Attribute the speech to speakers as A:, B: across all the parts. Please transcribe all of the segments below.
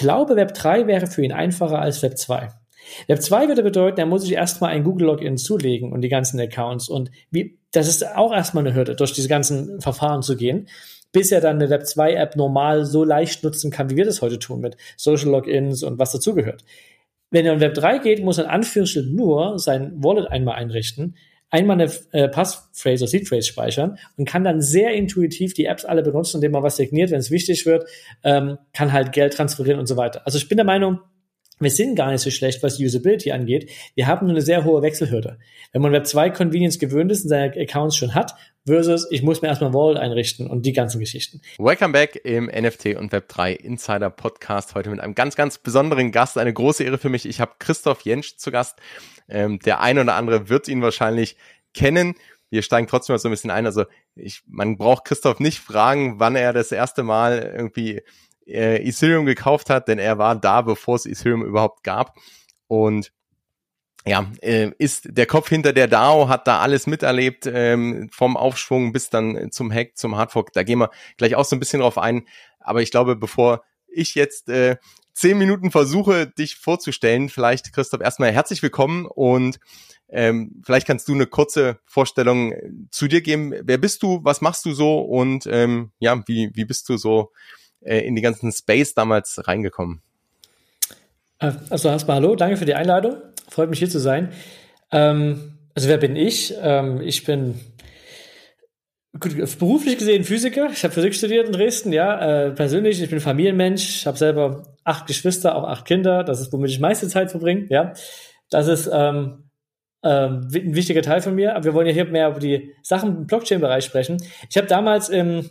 A: glaube, Web 3 wäre für ihn einfacher als Web 2. Web 2 würde bedeuten, er muss sich erstmal ein Google-Login zulegen und die ganzen Accounts. Und wie, das ist auch erstmal eine Hürde, durch diese ganzen Verfahren zu gehen, bis er dann eine Web 2-App normal so leicht nutzen kann, wie wir das heute tun, mit Social Logins und was dazugehört. Wenn er in Web 3 geht, muss er in Anführungsstrichen nur sein Wallet einmal einrichten, einmal eine äh, Passphrase oder Seed Phrase speichern und kann dann sehr intuitiv die Apps alle benutzen, indem man was signiert, wenn es wichtig wird, ähm, kann halt Geld transferieren und so weiter. Also ich bin der Meinung, wir sind gar nicht so schlecht, was Usability angeht. Wir haben nur eine sehr hohe Wechselhürde. Wenn man Web 2 Convenience gewöhnt ist und seine Accounts schon hat, versus ich muss mir erstmal Wallet einrichten und die ganzen Geschichten.
B: Welcome back im NFT und Web 3 Insider Podcast. Heute mit einem ganz, ganz besonderen Gast. Eine große Ehre für mich. Ich habe Christoph Jentsch zu Gast. Ähm, der eine oder andere wird ihn wahrscheinlich kennen. Wir steigen trotzdem mal so ein bisschen ein. Also ich, man braucht Christoph nicht fragen, wann er das erste Mal irgendwie äh, Ethereum gekauft hat, denn er war da, bevor es Ethereum überhaupt gab. Und ja, äh, ist der Kopf hinter der DAO, hat da alles miterlebt, ähm, vom Aufschwung bis dann zum Hack, zum Hardfork. Da gehen wir gleich auch so ein bisschen drauf ein. Aber ich glaube, bevor ich jetzt äh, zehn Minuten versuche, dich vorzustellen, vielleicht, Christoph, erstmal herzlich willkommen und ähm, vielleicht kannst du eine kurze Vorstellung zu dir geben. Wer bist du? Was machst du so? Und ähm, ja, wie, wie bist du so äh, in die ganzen Space damals reingekommen?
A: Äh, also erstmal hallo, danke für die Einladung. Freut mich hier zu sein. Ähm, also wer bin ich? Ähm, ich bin gut, beruflich gesehen Physiker. Ich habe Physik studiert in Dresden, ja. Äh, persönlich, ich bin Familienmensch, habe selber acht Geschwister, auch acht Kinder. Das ist, womit ich meiste Zeit verbringe, ja. Das ist ähm, ähm, ein wichtiger Teil von mir. Aber wir wollen ja hier mehr über die Sachen im Blockchain-Bereich sprechen. Ich habe damals im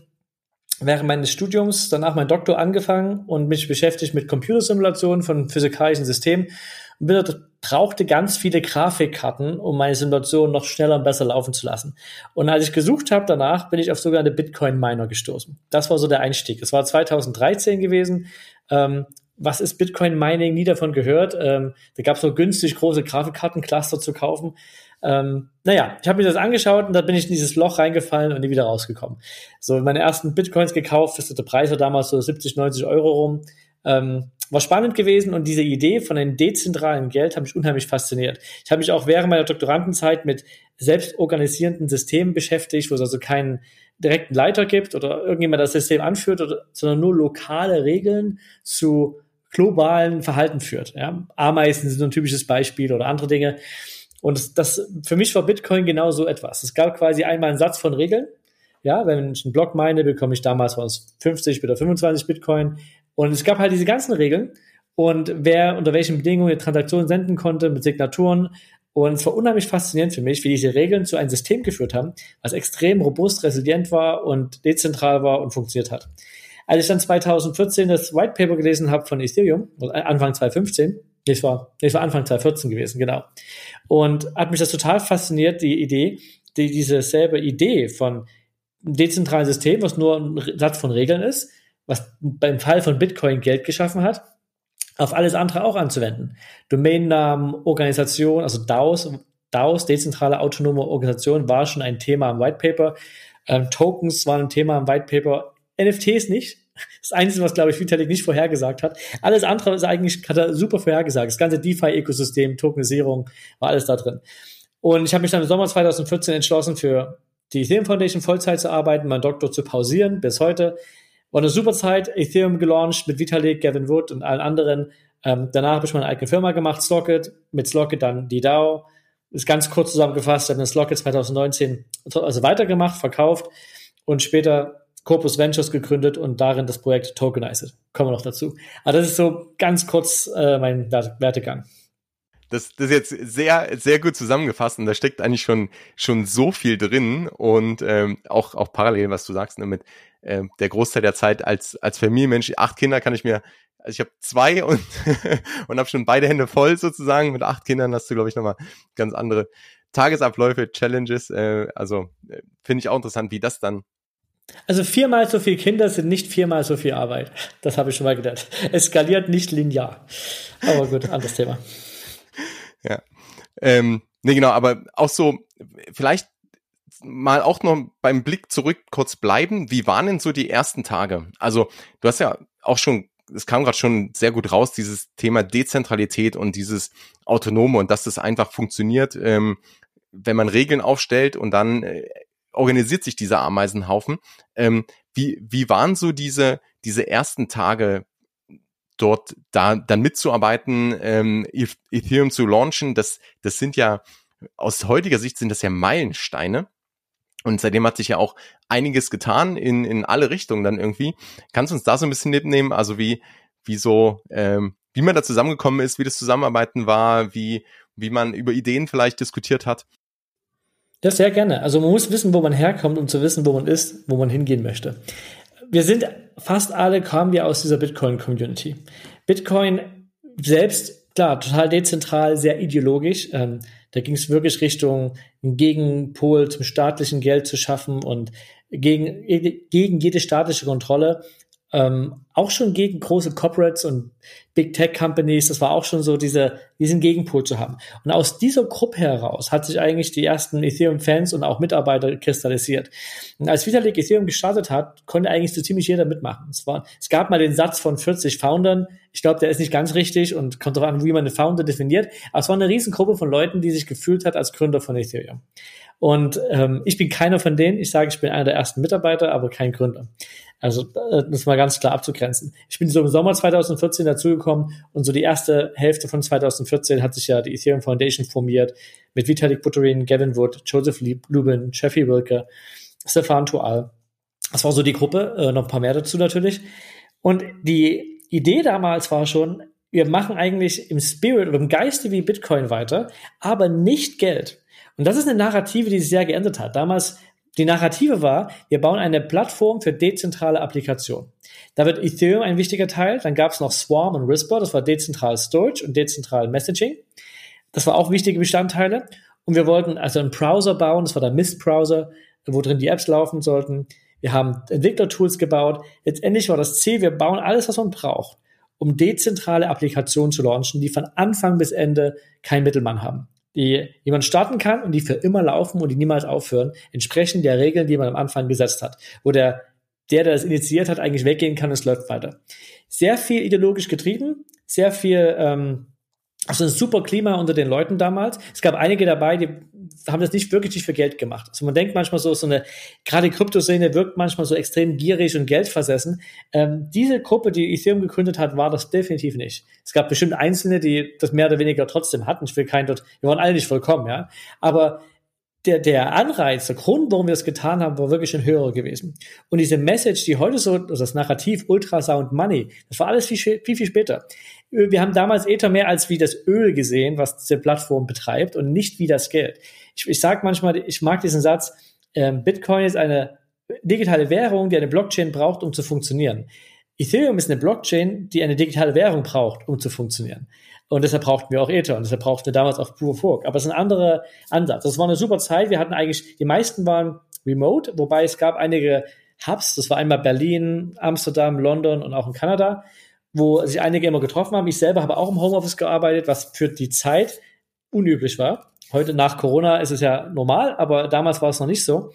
A: während meines Studiums danach mein Doktor angefangen und mich beschäftigt mit Computersimulationen von physikalischen Systemen und brauchte ganz viele Grafikkarten, um meine Simulation noch schneller und besser laufen zu lassen. Und als ich gesucht habe danach, bin ich auf sogenannte Bitcoin-Miner gestoßen. Das war so der Einstieg. Es war 2013 gewesen. Ähm, was ist Bitcoin Mining? Nie davon gehört. Ähm, da gab es so günstig große Grafikkartencluster zu kaufen. Ähm, naja, ich habe mir das angeschaut und da bin ich in dieses Loch reingefallen und nie wieder rausgekommen. So, meine ersten Bitcoins gekauft, das der Preis war damals so 70, 90 Euro rum. Ähm, war spannend gewesen und diese Idee von einem dezentralen Geld hat mich unheimlich fasziniert. Ich habe mich auch während meiner Doktorandenzeit mit selbstorganisierenden Systemen beschäftigt, wo es also keinen direkten Leiter gibt oder irgendjemand das System anführt, oder, sondern nur lokale Regeln zu globalen Verhalten führt. Ja? Ameisen sind ein typisches Beispiel oder andere Dinge. Und das, für mich war Bitcoin genau so etwas. Es gab quasi einmal einen Satz von Regeln. Ja, wenn ich einen Block meine, bekomme ich damals was 50 oder 25 Bitcoin. Und es gab halt diese ganzen Regeln und wer unter welchen Bedingungen eine Transaktion senden konnte mit Signaturen. Und es war unheimlich faszinierend für mich, wie diese Regeln zu einem System geführt haben, was extrem robust, resilient war und dezentral war und funktioniert hat. Als ich dann 2014 das White Paper gelesen habe von Ethereum, Anfang 2015, Es war, nee, war Anfang 2014 gewesen, genau. Und hat mich das total fasziniert, die Idee, die, diese selbe Idee von dezentralen System, was nur ein Satz von Regeln ist, was beim Fall von Bitcoin Geld geschaffen hat, auf alles andere auch anzuwenden. Domainnamen, Organisation, also DAOs, DAOs, dezentrale autonome Organisation, war schon ein Thema im White Paper. Ähm, Tokens waren ein Thema im White Paper. NFTs nicht. Das Einzige, was, glaube ich, Vitalik nicht vorhergesagt hat. Alles andere ist eigentlich, hat er super vorhergesagt. Das ganze DeFi-Ökosystem, Tokenisierung, war alles da drin. Und ich habe mich dann im Sommer 2014 entschlossen, für die Ethereum Foundation Vollzeit zu arbeiten, meinen Doktor zu pausieren bis heute. War eine super Zeit, Ethereum gelauncht mit Vitalik, Gavin Wood und allen anderen. Ähm, danach habe ich meine eigene Firma gemacht, Slocket, mit Slocket dann die DAO. Ist ganz kurz zusammengefasst, habe das Slocket 2019 also weitergemacht, verkauft und später Corpus Ventures gegründet und darin das Projekt Tokenized. Kommen wir noch dazu. Aber das ist so ganz kurz äh, mein Wertegang.
B: Das, das ist jetzt sehr, sehr gut zusammengefasst und da steckt eigentlich schon, schon so viel drin und ähm, auch, auch parallel, was du sagst, ne, mit äh, der Großteil der Zeit als, als Familienmensch, acht Kinder kann ich mir, also ich habe zwei und, und habe schon beide Hände voll sozusagen. Mit acht Kindern hast du, glaube ich, nochmal ganz andere Tagesabläufe, Challenges. Äh, also äh, finde ich auch interessant, wie das dann
A: also viermal so viele Kinder sind nicht viermal so viel Arbeit. Das habe ich schon mal gedacht. Es skaliert nicht linear. Aber gut, anderes Thema.
B: Ja. Ähm, nee, genau, aber auch so, vielleicht mal auch noch beim Blick zurück kurz bleiben. Wie waren denn so die ersten Tage? Also, du hast ja auch schon es kam gerade schon sehr gut raus, dieses Thema Dezentralität und dieses Autonome und dass das einfach funktioniert, ähm, wenn man Regeln aufstellt und dann äh, organisiert sich dieser Ameisenhaufen. Ähm, wie, wie waren so diese, diese ersten Tage dort da dann mitzuarbeiten, ähm, Ethereum zu launchen? Das, das sind ja aus heutiger Sicht sind das ja Meilensteine. Und seitdem hat sich ja auch einiges getan in, in alle Richtungen dann irgendwie. Kannst du uns da so ein bisschen mitnehmen? Also wie, wie so, ähm, wie man da zusammengekommen ist, wie das Zusammenarbeiten war, wie, wie man über Ideen vielleicht diskutiert hat?
A: Ja, sehr gerne. Also man muss wissen, wo man herkommt, um zu wissen, wo man ist, wo man hingehen möchte. Wir sind fast alle kamen wir aus dieser Bitcoin-Community. Bitcoin selbst, klar, total dezentral, sehr ideologisch. Ähm, da ging es wirklich Richtung einen Gegenpol zum staatlichen Geld zu schaffen und gegen, gegen jede staatliche Kontrolle ähm, auch schon gegen große Corporates und Big Tech Companies. Das war auch schon so diese, diesen Gegenpol zu haben. Und aus dieser Gruppe heraus hat sich eigentlich die ersten Ethereum-Fans und auch Mitarbeiter kristallisiert. Und als Vitalik Ethereum gestartet hat, konnte eigentlich so ziemlich jeder mitmachen. Es, war, es gab mal den Satz von 40 Foundern. Ich glaube, der ist nicht ganz richtig und kommt darauf an, wie man eine Founder definiert. Aber es war eine Riesengruppe von Leuten, die sich gefühlt hat als Gründer von Ethereum. Und ähm, ich bin keiner von denen. Ich sage, ich bin einer der ersten Mitarbeiter, aber kein Gründer. Also äh, das mal ganz klar abzugrenzen. Ich bin so im Sommer 2014 dazugekommen und so die erste Hälfte von 2014 hat sich ja die Ethereum Foundation formiert mit Vitalik Buterin, Gavin Wood, Joseph Lubin, Jeffrey Wilke, Stefan Tual. Das war so die Gruppe, äh, noch ein paar mehr dazu natürlich. Und die Idee damals war schon, wir machen eigentlich im Spirit oder im Geiste wie Bitcoin weiter, aber nicht Geld. Und das ist eine Narrative, die sich sehr geändert hat. Damals die Narrative war, wir bauen eine Plattform für dezentrale Applikationen. Da wird Ethereum ein wichtiger Teil. Dann gab es noch Swarm und Whisper, das war dezentral Storage und dezentral Messaging. Das war auch wichtige Bestandteile. Und wir wollten also einen Browser bauen, das war der Mist-Browser, wo drin die Apps laufen sollten. Wir haben Entwicklertools gebaut. Letztendlich war das Ziel, wir bauen alles, was man braucht, um dezentrale Applikationen zu launchen, die von Anfang bis Ende kein Mittelmann haben die jemand starten kann und die für immer laufen und die niemals aufhören, entsprechend der Regeln, die man am Anfang gesetzt hat, wo der, der, der das initiiert hat, eigentlich weggehen kann und es läuft weiter. Sehr viel ideologisch getrieben, sehr viel ähm, also ein super Klima unter den Leuten damals. Es gab einige dabei, die haben das nicht wirklich nicht für Geld gemacht. Also man denkt manchmal so, so eine, gerade die Kryptoszene wirkt manchmal so extrem gierig und geldversessen. Ähm, diese Gruppe, die Ethereum gegründet hat, war das definitiv nicht. Es gab bestimmt Einzelne, die das mehr oder weniger trotzdem hatten. Ich will keinen dort, wir waren alle nicht vollkommen, ja. Aber der, der Anreiz, der Grund, warum wir es getan haben, war wirklich ein höherer gewesen. Und diese Message, die heute so, also das Narrativ Ultrasound Money, das war alles viel, viel, viel später. Wir haben damals Ether mehr als wie das Öl gesehen, was diese Plattform betreibt und nicht wie das Geld. Ich, ich sage manchmal, ich mag diesen Satz, ähm, Bitcoin ist eine digitale Währung, die eine Blockchain braucht, um zu funktionieren. Ethereum ist eine Blockchain, die eine digitale Währung braucht, um zu funktionieren. Und deshalb brauchten wir auch Ether und deshalb brauchten wir damals auch Proof of Work. Aber es ist ein anderer Ansatz. Das war eine super Zeit. Wir hatten eigentlich, die meisten waren remote, wobei es gab einige Hubs. Das war einmal Berlin, Amsterdam, London und auch in Kanada, wo sich einige immer getroffen haben. Ich selber habe auch im Homeoffice gearbeitet, was für die Zeit unüblich war. Heute nach Corona ist es ja normal, aber damals war es noch nicht so.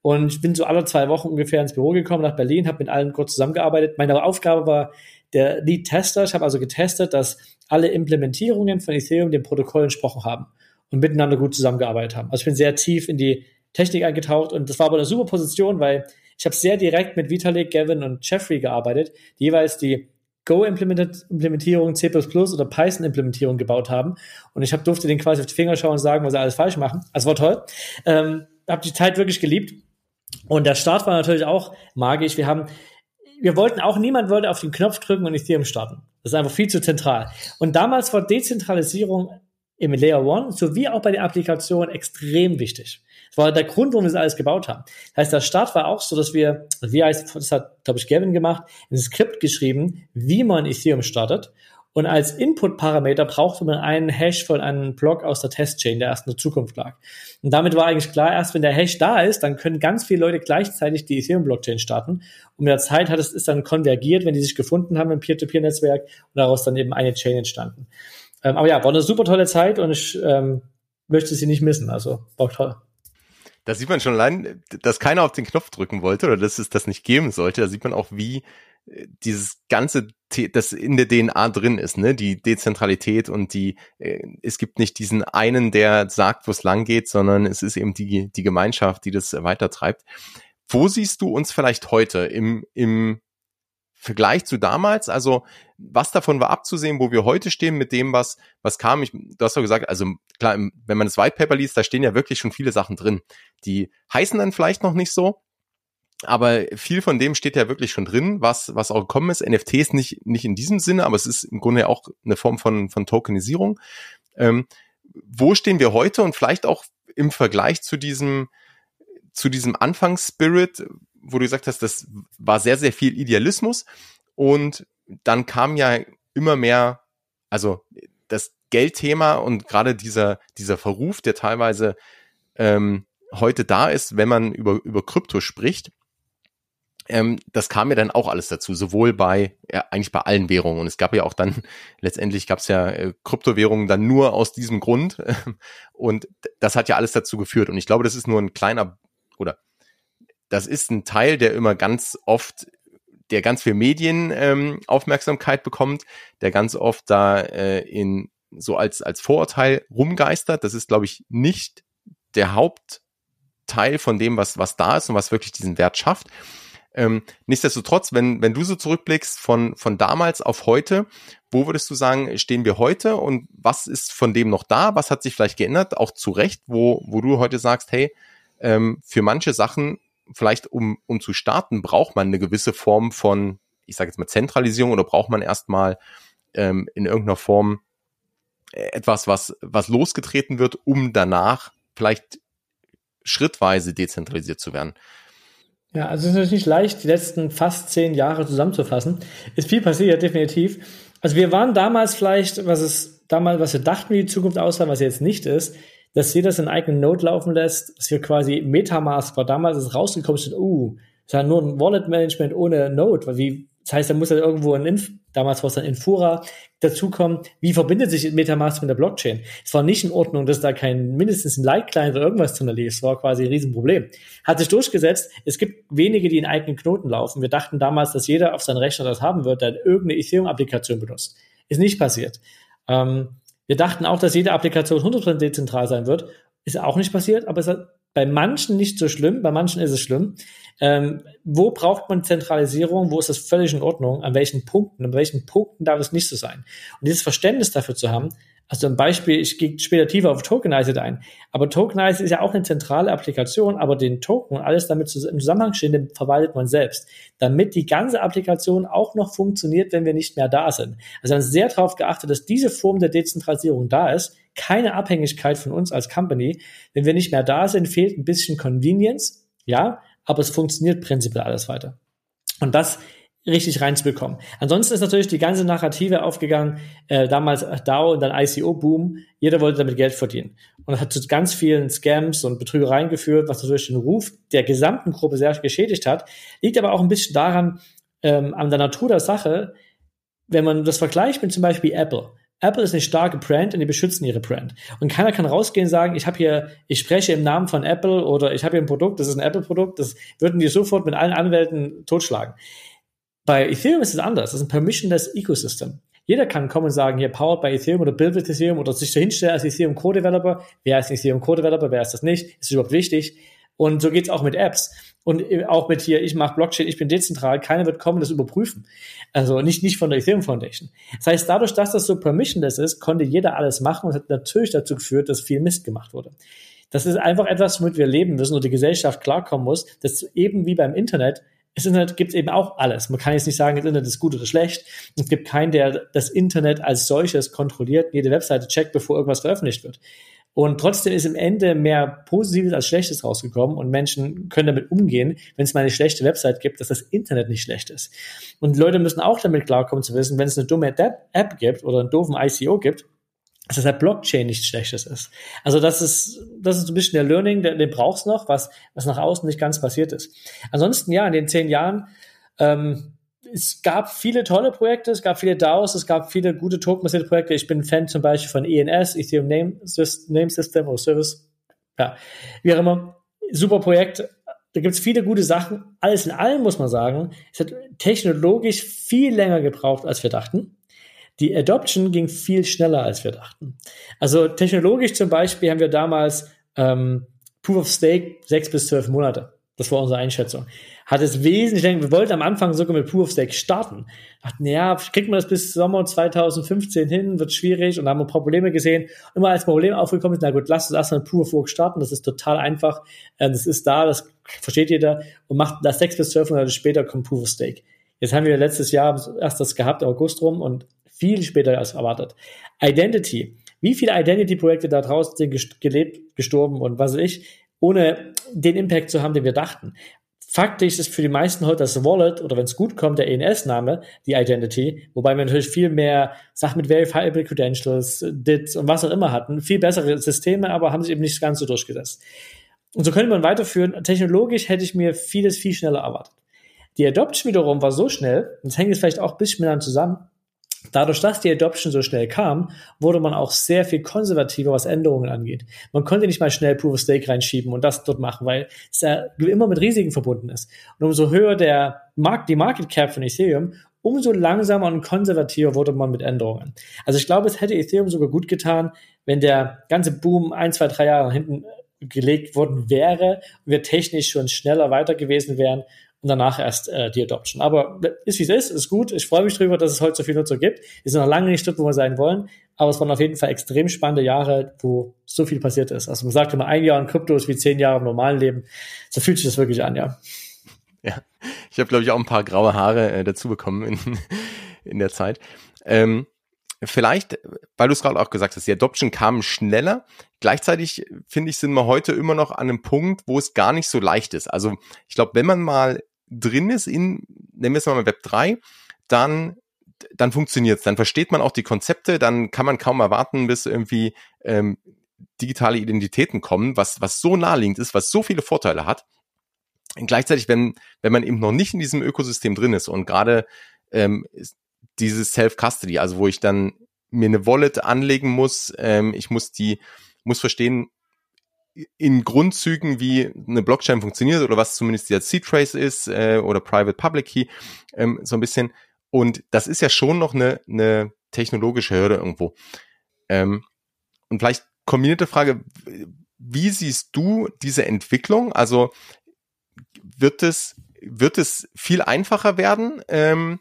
A: Und ich bin so alle zwei Wochen ungefähr ins Büro gekommen nach Berlin, habe mit allen kurz zusammengearbeitet. Meine Aufgabe war der Lead-Tester. Ich habe also getestet, dass alle Implementierungen von Ethereum dem Protokoll entsprochen haben und miteinander gut zusammengearbeitet haben. Also ich bin sehr tief in die Technik eingetaucht und das war aber eine super Position, weil ich habe sehr direkt mit Vitalik, Gavin und Jeffrey gearbeitet, die jeweils die Go-Implementierung, C++ oder Python-Implementierung gebaut haben. Und ich hab, durfte denen quasi auf die Finger schauen und sagen, was sie alles falsch machen. Also war toll. Ähm, habe die Zeit wirklich geliebt. Und der Start war natürlich auch magisch. Wir haben, wir wollten auch, niemand wollte auf den Knopf drücken und Ethereum starten. Das ist einfach viel zu zentral. Und damals war Dezentralisierung im Layer One sowie auch bei den Applikationen extrem wichtig. Das war der Grund, warum wir das alles gebaut haben. Das heißt, der Start war auch so, dass wir, wie heißt, das hat, glaube ich, Gavin gemacht, ein Skript geschrieben, wie man Ethereum startet. Und als Input-Parameter brauchte man einen Hash von einem Block aus der Testchain, der erst in der Zukunft lag. Und damit war eigentlich klar, erst wenn der Hash da ist, dann können ganz viele Leute gleichzeitig die Ethereum-Blockchain starten. Und mit der Zeit hat es ist dann konvergiert, wenn die sich gefunden haben im Peer-to-Peer-Netzwerk und daraus dann eben eine Chain entstanden. Ähm, aber ja, war eine super tolle Zeit und ich ähm, möchte sie nicht missen. Also war toll.
B: Da sieht man schon allein, dass keiner auf den Knopf drücken wollte oder dass es das nicht geben sollte. Da sieht man auch, wie dieses ganze, das in der DNA drin ist, ne, die Dezentralität und die, äh, es gibt nicht diesen einen, der sagt, wo es lang geht, sondern es ist eben die, die Gemeinschaft, die das weitertreibt. Wo siehst du uns vielleicht heute im, im Vergleich zu damals? Also, was davon war abzusehen, wo wir heute stehen mit dem, was, was kam? Ich, du hast doch gesagt, also klar, wenn man das White Paper liest, da stehen ja wirklich schon viele Sachen drin. Die heißen dann vielleicht noch nicht so, aber viel von dem steht ja wirklich schon drin, was, was auch gekommen ist. NFTs nicht, nicht in diesem Sinne, aber es ist im Grunde auch eine Form von, von Tokenisierung. Ähm, wo stehen wir heute und vielleicht auch im Vergleich zu diesem, zu diesem Anfangsspirit, wo du gesagt hast, das war sehr, sehr viel Idealismus und dann kam ja immer mehr, also das Geldthema und gerade dieser, dieser Verruf, der teilweise ähm, heute da ist, wenn man über, über Krypto spricht, ähm, das kam ja dann auch alles dazu, sowohl bei, ja, eigentlich bei allen Währungen. Und es gab ja auch dann, letztendlich gab es ja äh, Kryptowährungen dann nur aus diesem Grund. und das hat ja alles dazu geführt. Und ich glaube, das ist nur ein kleiner, oder das ist ein Teil, der immer ganz oft, der ganz viel Medienaufmerksamkeit ähm, bekommt, der ganz oft da äh, in so als, als Vorurteil rumgeistert. Das ist, glaube ich, nicht der Hauptteil von dem, was, was da ist und was wirklich diesen Wert schafft. Ähm, nichtsdestotrotz, wenn, wenn du so zurückblickst von, von damals auf heute, wo würdest du sagen, stehen wir heute und was ist von dem noch da? Was hat sich vielleicht geändert? Auch zu Recht, wo, wo du heute sagst, hey, ähm, für manche Sachen, vielleicht um, um zu starten, braucht man eine gewisse Form von, ich sage jetzt mal Zentralisierung oder braucht man erstmal ähm, in irgendeiner Form äh, etwas, was, was losgetreten wird, um danach vielleicht schrittweise dezentralisiert zu werden.
A: Ja, also es ist natürlich nicht leicht, die letzten fast zehn Jahre zusammenzufassen. Ist viel passiert, definitiv. Also wir waren damals vielleicht, was es damals, was wir dachten, wie die Zukunft aussah, was jetzt nicht ist, dass jeder seinen eigenen Node laufen lässt, dass wir quasi Metamask war damals ist rausgekommen, ist, uh, ist ja nur ein Wallet Management ohne Node, weil wie das heißt, da muss ja irgendwo ein Inf damals war es dann Infura dazukommen. Wie verbindet sich Metamask mit der Blockchain? Es war nicht in Ordnung, dass da kein mindestens ein Like-Client oder irgendwas drin lief. Es war quasi ein Riesenproblem. Hat sich durchgesetzt. Es gibt wenige, die in eigenen Knoten laufen. Wir dachten damals, dass jeder auf seinen Rechner das haben wird, der irgendeine Ethereum-Applikation benutzt. Ist nicht passiert. Ähm, wir dachten auch, dass jede Applikation 100% dezentral sein wird. Ist auch nicht passiert, aber es hat bei manchen nicht so schlimm, bei manchen ist es schlimm. Ähm, wo braucht man Zentralisierung? Wo ist das völlig in Ordnung? An welchen Punkten? An welchen Punkten darf es nicht so sein? Und dieses Verständnis dafür zu haben, also ein Beispiel, ich gehe später tiefer auf Tokenized ein, aber Tokenized ist ja auch eine zentrale Applikation, aber den Token und alles damit im Zusammenhang stehende verwaltet man selbst, damit die ganze Applikation auch noch funktioniert, wenn wir nicht mehr da sind. Also haben sehr darauf geachtet, dass diese Form der Dezentralisierung da ist, keine Abhängigkeit von uns als Company. Wenn wir nicht mehr da sind, fehlt ein bisschen Convenience, ja, aber es funktioniert prinzipiell alles weiter. Und das richtig reinzubekommen. Ansonsten ist natürlich die ganze Narrative aufgegangen, äh, damals DAO und dann ICO-Boom. Jeder wollte damit Geld verdienen. Und das hat zu ganz vielen Scams und Betrügereien geführt, was natürlich den Ruf der gesamten Gruppe sehr geschädigt hat. Liegt aber auch ein bisschen daran, ähm, an der Natur der Sache, wenn man das vergleicht mit zum Beispiel Apple. Apple ist eine starke Brand und die beschützen ihre Brand. Und keiner kann rausgehen und sagen, ich habe hier, ich spreche im Namen von Apple oder ich habe hier ein Produkt, das ist ein Apple-Produkt, das würden die sofort mit allen Anwälten totschlagen. Bei Ethereum ist es anders. Das ist ein permissionless Ecosystem. Jeder kann kommen und sagen, hier powered by Ethereum oder build with Ethereum oder sich dahinstellen als Ethereum Core Developer. Wer ist Ethereum Core Developer? Wer ist das nicht? Ist überhaupt wichtig? Und so geht's auch mit Apps. Und auch mit hier, ich mache Blockchain, ich bin dezentral, keiner wird kommen, das überprüfen. Also nicht, nicht von der Ethereum Foundation. Das heißt, dadurch, dass das so permissionless ist, konnte jeder alles machen und hat natürlich dazu geführt, dass viel Mist gemacht wurde. Das ist einfach etwas, womit wir leben müssen und die Gesellschaft klarkommen muss, dass eben wie beim Internet es Internet gibt eben auch alles. Man kann jetzt nicht sagen, das Internet ist gut oder schlecht. Es gibt keinen, der das Internet als solches kontrolliert, jede Webseite checkt, bevor irgendwas veröffentlicht wird. Und trotzdem ist im Ende mehr Positives als Schlechtes rausgekommen und Menschen können damit umgehen, wenn es mal eine schlechte Website gibt, dass das Internet nicht schlecht ist. Und Leute müssen auch damit klarkommen zu wissen, wenn es eine dumme App gibt oder einen doofen ICO gibt, dass das halt Blockchain nichts Schlechtes ist. Also das ist, das ist ein bisschen der Learning, den, den brauchst noch, was, was nach außen nicht ganz passiert ist. Ansonsten, ja, in den zehn Jahren, ähm, es gab viele tolle Projekte, es gab viele DAOs, es gab viele gute tokenbasierte Projekte. Ich bin Fan zum Beispiel von ENS, Ethereum Name, Name System oder Service. Ja, wie auch immer. Super Projekt. da gibt es viele gute Sachen. Alles in allem muss man sagen, es hat technologisch viel länger gebraucht, als wir dachten. Die Adoption ging viel schneller, als wir dachten. Also technologisch zum Beispiel haben wir damals ähm, Proof of Stake sechs bis zwölf Monate. Das war unsere Einschätzung. Hat es wesentlich länger, wir wollten am Anfang sogar mit Proof of Stake starten. Dachten, ja, kriegt man das bis Sommer 2015 hin, wird schwierig und haben paar Probleme gesehen. Immer als Problem aufgekommen ist, na gut, lasst uns erstmal mit Proof of Work starten, das ist total einfach. Ähm, das ist da, das versteht jeder und macht das sechs bis zwölf Monate später kommt Proof of Stake. Jetzt haben wir letztes Jahr erst das gehabt, August rum und viel später als erwartet. Identity. Wie viele Identity-Projekte da draußen sind gelebt, gestorben und was weiß ich, ohne den Impact zu haben, den wir dachten. Faktisch ist für die meisten heute das Wallet oder wenn es gut kommt, der ENS-Name, die Identity, wobei wir natürlich viel mehr Sachen mit Verifiable Credentials, DIT und was auch immer hatten, viel bessere Systeme, aber haben sich eben nicht ganz so durchgesetzt. Und so könnte man weiterführen. Technologisch hätte ich mir vieles viel schneller erwartet. Die Adoption wiederum war so schnell, und das hängt jetzt vielleicht auch ein bisschen miteinander zusammen, Dadurch, dass die Adoption so schnell kam, wurde man auch sehr viel konservativer, was Änderungen angeht. Man konnte nicht mal schnell Proof of Stake reinschieben und das dort machen, weil es ja immer mit Risiken verbunden ist. Und umso höher der Markt, die Market Cap von Ethereum, umso langsamer und konservativer wurde man mit Änderungen. Also ich glaube, es hätte Ethereum sogar gut getan, wenn der ganze Boom ein, zwei, drei Jahre hinten gelegt worden wäre und wir technisch schon schneller weiter gewesen wären und danach erst äh, die Adoption. Aber ist wie es ist, ist gut. Ich freue mich darüber, dass es heute so viele Nutzer gibt. Wir sind noch lange nicht dort, wo wir sein wollen, aber es waren auf jeden Fall extrem spannende Jahre, wo so viel passiert ist. Also man sagt immer, ein Jahr in Krypto ist wie zehn Jahre im normalen Leben. So fühlt sich das wirklich an, ja.
B: Ja, ich habe, glaube ich, auch ein paar graue Haare äh, dazu bekommen in, in der Zeit. Ähm, vielleicht, weil du es gerade auch gesagt hast, die Adoption kam schneller. Gleichzeitig finde ich, sind wir heute immer noch an einem Punkt, wo es gar nicht so leicht ist. Also ich glaube, wenn man mal drin ist in, nennen wir es mal Web 3, dann dann funktioniert's, dann versteht man auch die Konzepte, dann kann man kaum erwarten, bis irgendwie ähm, digitale Identitäten kommen, was was so naheliegend ist, was so viele Vorteile hat. Und gleichzeitig, wenn wenn man eben noch nicht in diesem Ökosystem drin ist und gerade ähm, dieses Self-Custody, also wo ich dann mir eine Wallet anlegen muss, ähm, ich muss die muss verstehen, in Grundzügen, wie eine Blockchain funktioniert oder was zumindest der Seed Trace ist äh, oder Private Public Key, ähm, so ein bisschen. Und das ist ja schon noch eine, eine technologische Hürde irgendwo. Ähm, und vielleicht kombinierte Frage, wie siehst du diese Entwicklung? Also wird es, wird es viel einfacher werden? Ähm,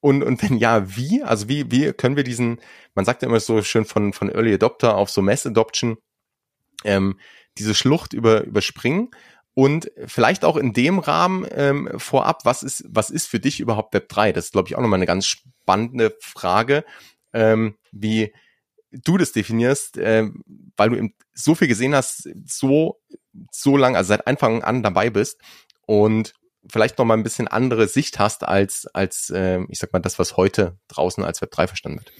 B: und, und wenn ja, wie? Also wie, wie können wir diesen, man sagt ja immer so schön von, von Early Adopter auf so Mass Adoption, ähm, diese Schlucht über, überspringen und vielleicht auch in dem Rahmen ähm, vorab, was ist, was ist für dich überhaupt Web 3? Das ist, glaube ich, auch nochmal eine ganz spannende Frage, ähm, wie du das definierst, äh, weil du eben so viel gesehen hast, so, so lang, also seit Anfang an dabei bist und vielleicht noch mal ein bisschen andere Sicht hast als, als äh, ich sag mal, das, was heute draußen als Web 3 verstanden wird.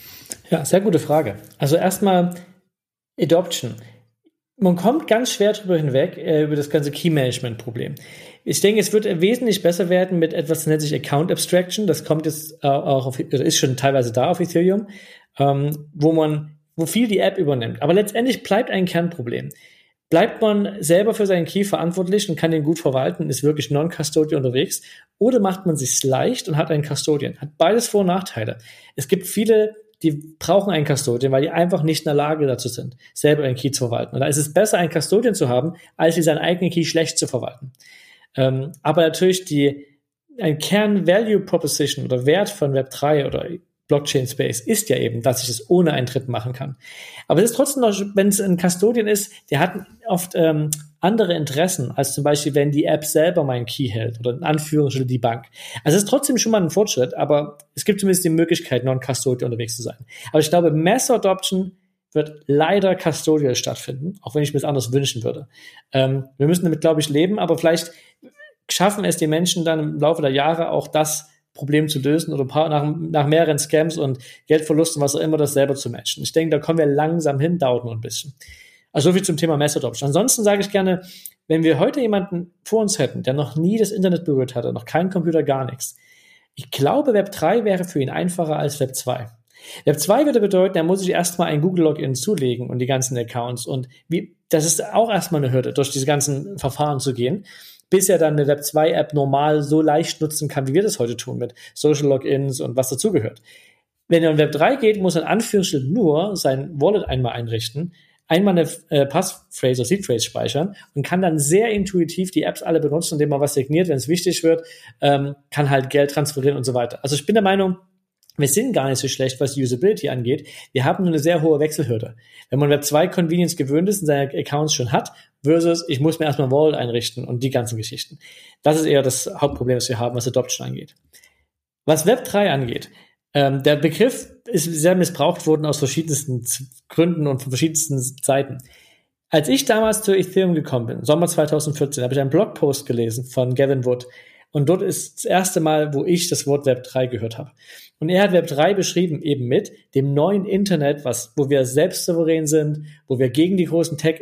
A: Ja, sehr gute Frage. Also erstmal Adoption man kommt ganz schwer drüber hinweg, äh, über das ganze Key-Management-Problem. Ich denke, es wird wesentlich besser werden mit etwas, das nennt sich Account Abstraction. Das kommt jetzt äh, auch auf, oder ist schon teilweise da auf Ethereum, ähm, wo man, wo viel die App übernimmt. Aber letztendlich bleibt ein Kernproblem. Bleibt man selber für seinen Key verantwortlich und kann den gut verwalten, ist wirklich non-custodial unterwegs, oder macht man sich leicht und hat einen Custodian? Hat beides Vor- und Nachteile. Es gibt viele die brauchen einen Custodian, weil die einfach nicht in der Lage dazu sind, selber einen Key zu verwalten. Und da ist es besser, einen Custodian zu haben, als sie seinen eigenen Key schlecht zu verwalten. Ähm, aber natürlich die, ein Kern-Value-Proposition oder Wert von Web3 oder Blockchain Space ist ja eben, dass ich es ohne Eintritt machen kann. Aber es ist trotzdem noch, wenn es ein Custodian ist, der hat oft ähm, andere Interessen, als zum Beispiel, wenn die App selber meinen Key hält oder in Anführungsstrichen die Bank. Also es ist trotzdem schon mal ein Fortschritt, aber es gibt zumindest die Möglichkeit, non-custodial unterwegs zu sein. Aber ich glaube, Mass Adoption wird leider custodial stattfinden, auch wenn ich mir es anders wünschen würde. Ähm, wir müssen damit, glaube ich, leben, aber vielleicht schaffen es die Menschen dann im Laufe der Jahre auch das Problem zu lösen oder nach, nach mehreren Scams und Geldverlusten, was auch immer, das selber zu matchen. Ich denke, da kommen wir langsam hin, dauert nur ein bisschen. Also so viel zum Thema Mass Adoption. Ansonsten sage ich gerne, wenn wir heute jemanden vor uns hätten, der noch nie das Internet berührt hatte, noch keinen Computer, gar nichts. Ich glaube, Web 3 wäre für ihn einfacher als Web 2. Web 2 würde bedeuten, er muss sich erstmal ein Google-Login zulegen und die ganzen Accounts. Und wie, das ist auch erstmal eine Hürde, durch diese ganzen Verfahren zu gehen, bis er dann eine Web 2-App normal so leicht nutzen kann, wie wir das heute tun, mit Social Logins und was dazugehört. Wenn er in Web 3 geht, muss er in Anführungsstrichen nur sein Wallet einmal einrichten, einmal eine äh, Passphrase oder Seed Phrase speichern und kann dann sehr intuitiv die Apps alle benutzen, indem man was signiert, wenn es wichtig wird, ähm, kann halt Geld transferieren und so weiter. Also ich bin der Meinung, wir sind gar nicht so schlecht, was Usability angeht. Wir haben nur eine sehr hohe Wechselhürde. Wenn man Web 2 Convenience gewöhnt ist und seine Accounts schon hat, versus ich muss mir erstmal Wallet einrichten und die ganzen Geschichten. Das ist eher das Hauptproblem, das wir haben, was Adoption angeht. Was Web 3 angeht, ähm, der Begriff ist sehr missbraucht worden aus verschiedensten Gründen und von verschiedensten Seiten. Als ich damals zu Ethereum gekommen bin, Sommer 2014, habe ich einen Blogpost gelesen von Gavin Wood. Und dort ist das erste Mal, wo ich das Wort Web 3 gehört habe. Und er hat Web 3 beschrieben eben mit dem neuen Internet, was, wo wir selbst souverän sind, wo wir gegen die großen Tech